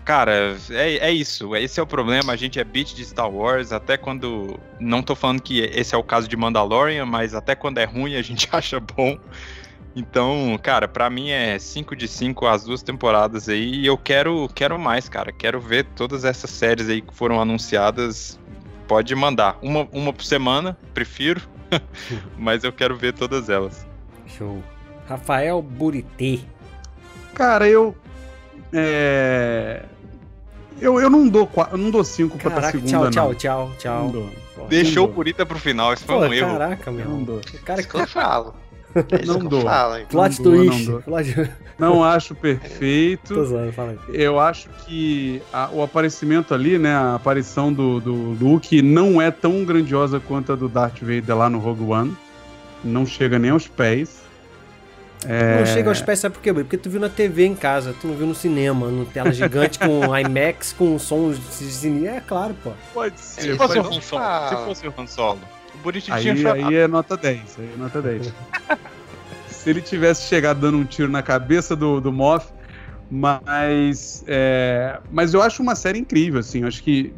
Cara, é, é isso. Esse é o problema. A gente é beat de Star Wars. Até quando. Não tô falando que esse é o caso de Mandalorian, mas até quando é ruim a gente acha bom. Então, cara, pra mim é 5 de 5 as duas temporadas aí. E eu quero, quero mais, cara. Quero ver todas essas séries aí que foram anunciadas. Pode mandar. Uma, uma por semana, prefiro. mas eu quero ver todas elas. Show. Rafael Buriti. Cara, eu. É. Eu, eu não dou eu não dou 5 pra segunda, tchau, não. tchau, tchau. Não dou. Pô, Deixou o. Purita pro final, isso foi Pô, um erro. caraca, meu. Não dou. Cara isso que eu falo. É Não dou. falo, hein? Plot Não não twist. dou. Plot... Não acho Tô perfeito. zoando, fala aí. Eu acho que a- o aparecimento ali, né? A aparição do, do Luke não é tão grandiosa quanto a do Darth Vader lá no Rogue One. Não chega nem aos pés. É, Não chega aos pés, sabe por quê? Porque tu viu na TV em casa, tu não viu no cinema, no tela gigante com IMAX, com sons de cine. É claro, pô. Pode Se ser. fosse o pode- Han Solo, se fosse o Han Solo, o Burita Aí, tinha aí é nota 10. Aí é nota 10. Se ele tivesse chegado dando um tiro na cabeça do, do Moff, mas, é, mas eu acho uma série incrível, assim, acho que...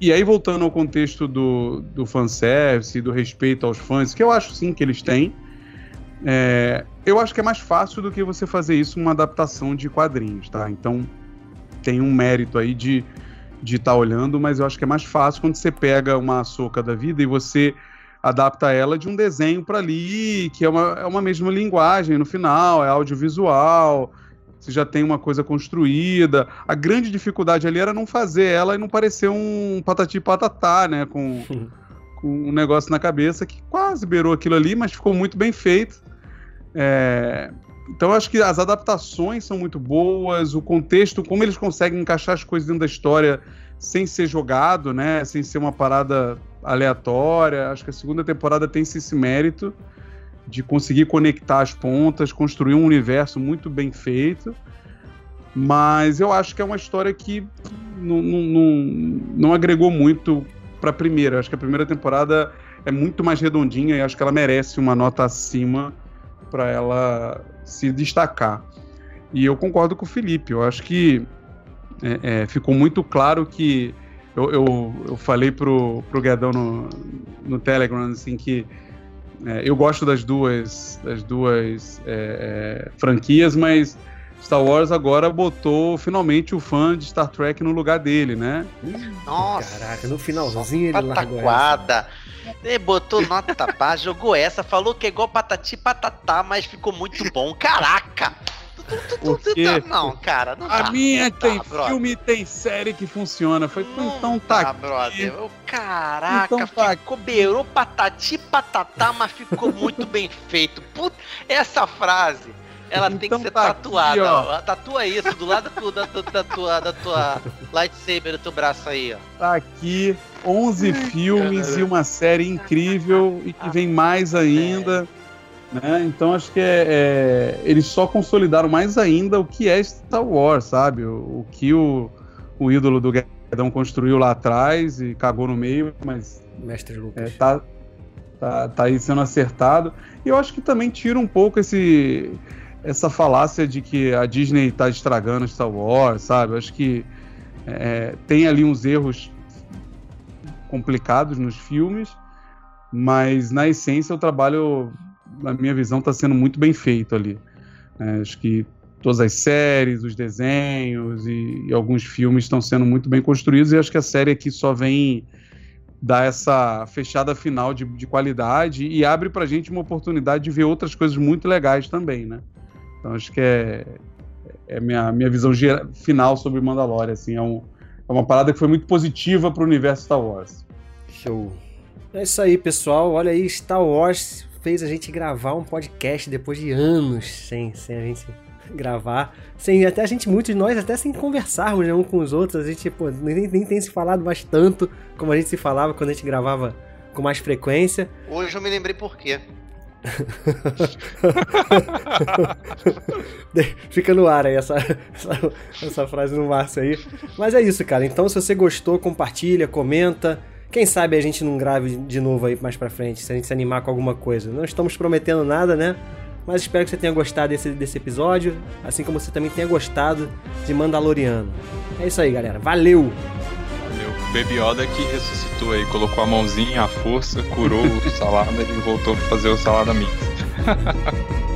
E aí, voltando ao contexto do, do fanservice, do respeito aos fãs, que eu acho sim que eles têm, é, eu acho que é mais fácil do que você fazer isso numa adaptação de quadrinhos, tá? Então, tem um mérito aí de de estar olhando, mas eu acho que é mais fácil quando você pega uma soca da vida e você adapta ela de um desenho para ali, que é uma, é uma mesma linguagem no final, é audiovisual, você já tem uma coisa construída. A grande dificuldade ali era não fazer ela e não parecer um patati patatá, né? Com, com um negócio na cabeça que quase beirou aquilo ali, mas ficou muito bem feito. É, então acho que as adaptações são muito boas, o contexto, como eles conseguem encaixar as coisas dentro da história sem ser jogado, né? Sem ser uma parada aleatória. Acho que a segunda temporada tem esse mérito de conseguir conectar as pontas, construir um universo muito bem feito. Mas eu acho que é uma história que não, não, não, não agregou muito para a primeira. Acho que a primeira temporada é muito mais redondinha e acho que ela merece uma nota acima para ela se destacar. E eu concordo com o Felipe. Eu acho que é, é, ficou muito claro que eu, eu, eu falei pro, pro Guedão no, no Telegram assim que é, eu gosto das duas das duas é, é, franquias, mas Star Wars agora botou finalmente o fã de Star Trek no lugar dele, né? Nossa. Caraca, no finalzinho ele largou. Ele botou nota baixa, jogou essa, falou que é igual patati patatá, mas ficou muito bom. Caraca! Porque Não, cara, não A tá, minha não tem tá, brother. filme, tem série que funciona. Foi Não então tá, aqui. brother. Ô, Caraca, Então tá ficou beirou patati patatá, mas ficou muito bem feito. Puta, essa frase, ela tem Então que ser tá aqui, tatuada. ó. ó. Tatua isso do lado da tua, da, tua- da tua, da tua lightsaber do teu braço aí, ó. Tá aqui 11 filmes e uma série incrível e que vem mais ainda. Né? Então acho que é, é- eles só consolidaram mais ainda o que é Star Wars, sabe? O, o que o, o ídolo do Guedão construiu lá atrás e cagou no meio, mas Mestre é, Lucas. tá, Tá, tá aí sendo acertado. E eu acho que também tira um pouco esse essa falácia de que a Disney tá estragando Star Wars, sabe? Acho que é, tem ali uns erros complicados nos filmes, mas na essência o trabalho, na minha visão, está sendo muito bem feito ali. É, acho que todas as séries, os desenhos e, e, alguns filmes estão sendo muito bem construídos e acho que a série aqui só vem dar essa fechada final de, de qualidade e abre pra gente uma oportunidade de ver outras coisas muito legais também, né? Então acho que é, é minha, minha visão final sobre Mandalorian, assim, é, um, é uma parada que foi muito positiva para o universo Star Wars. Show. É isso aí, pessoal. Olha aí, Star Wars fez a gente gravar um podcast depois de anos sem, sem a gente gravar, sem até a gente, muitos de nós, até sem conversarmos né, um com os outros, a gente pô, nem, nem tem se falado mais tanto como a gente se falava quando a gente gravava com mais frequência. Hoje eu me lembrei por quê. Fica no ar aí essa, essa, essa frase no Márcio aí. Mas é isso, cara. Então, se você gostou, compartilha, comenta. Quem sabe a gente não grave de novo aí mais pra frente, se a gente se animar com alguma coisa. Não estamos prometendo nada, né? Mas espero que você tenha gostado desse, desse episódio, assim como você também tenha gostado de Mandaloriano. É isso aí, galera. Valeu! Valeu. Baby Yoda que ressuscitou aí, colocou a mãozinha, a força, curou o salada e voltou pra fazer o salada mix.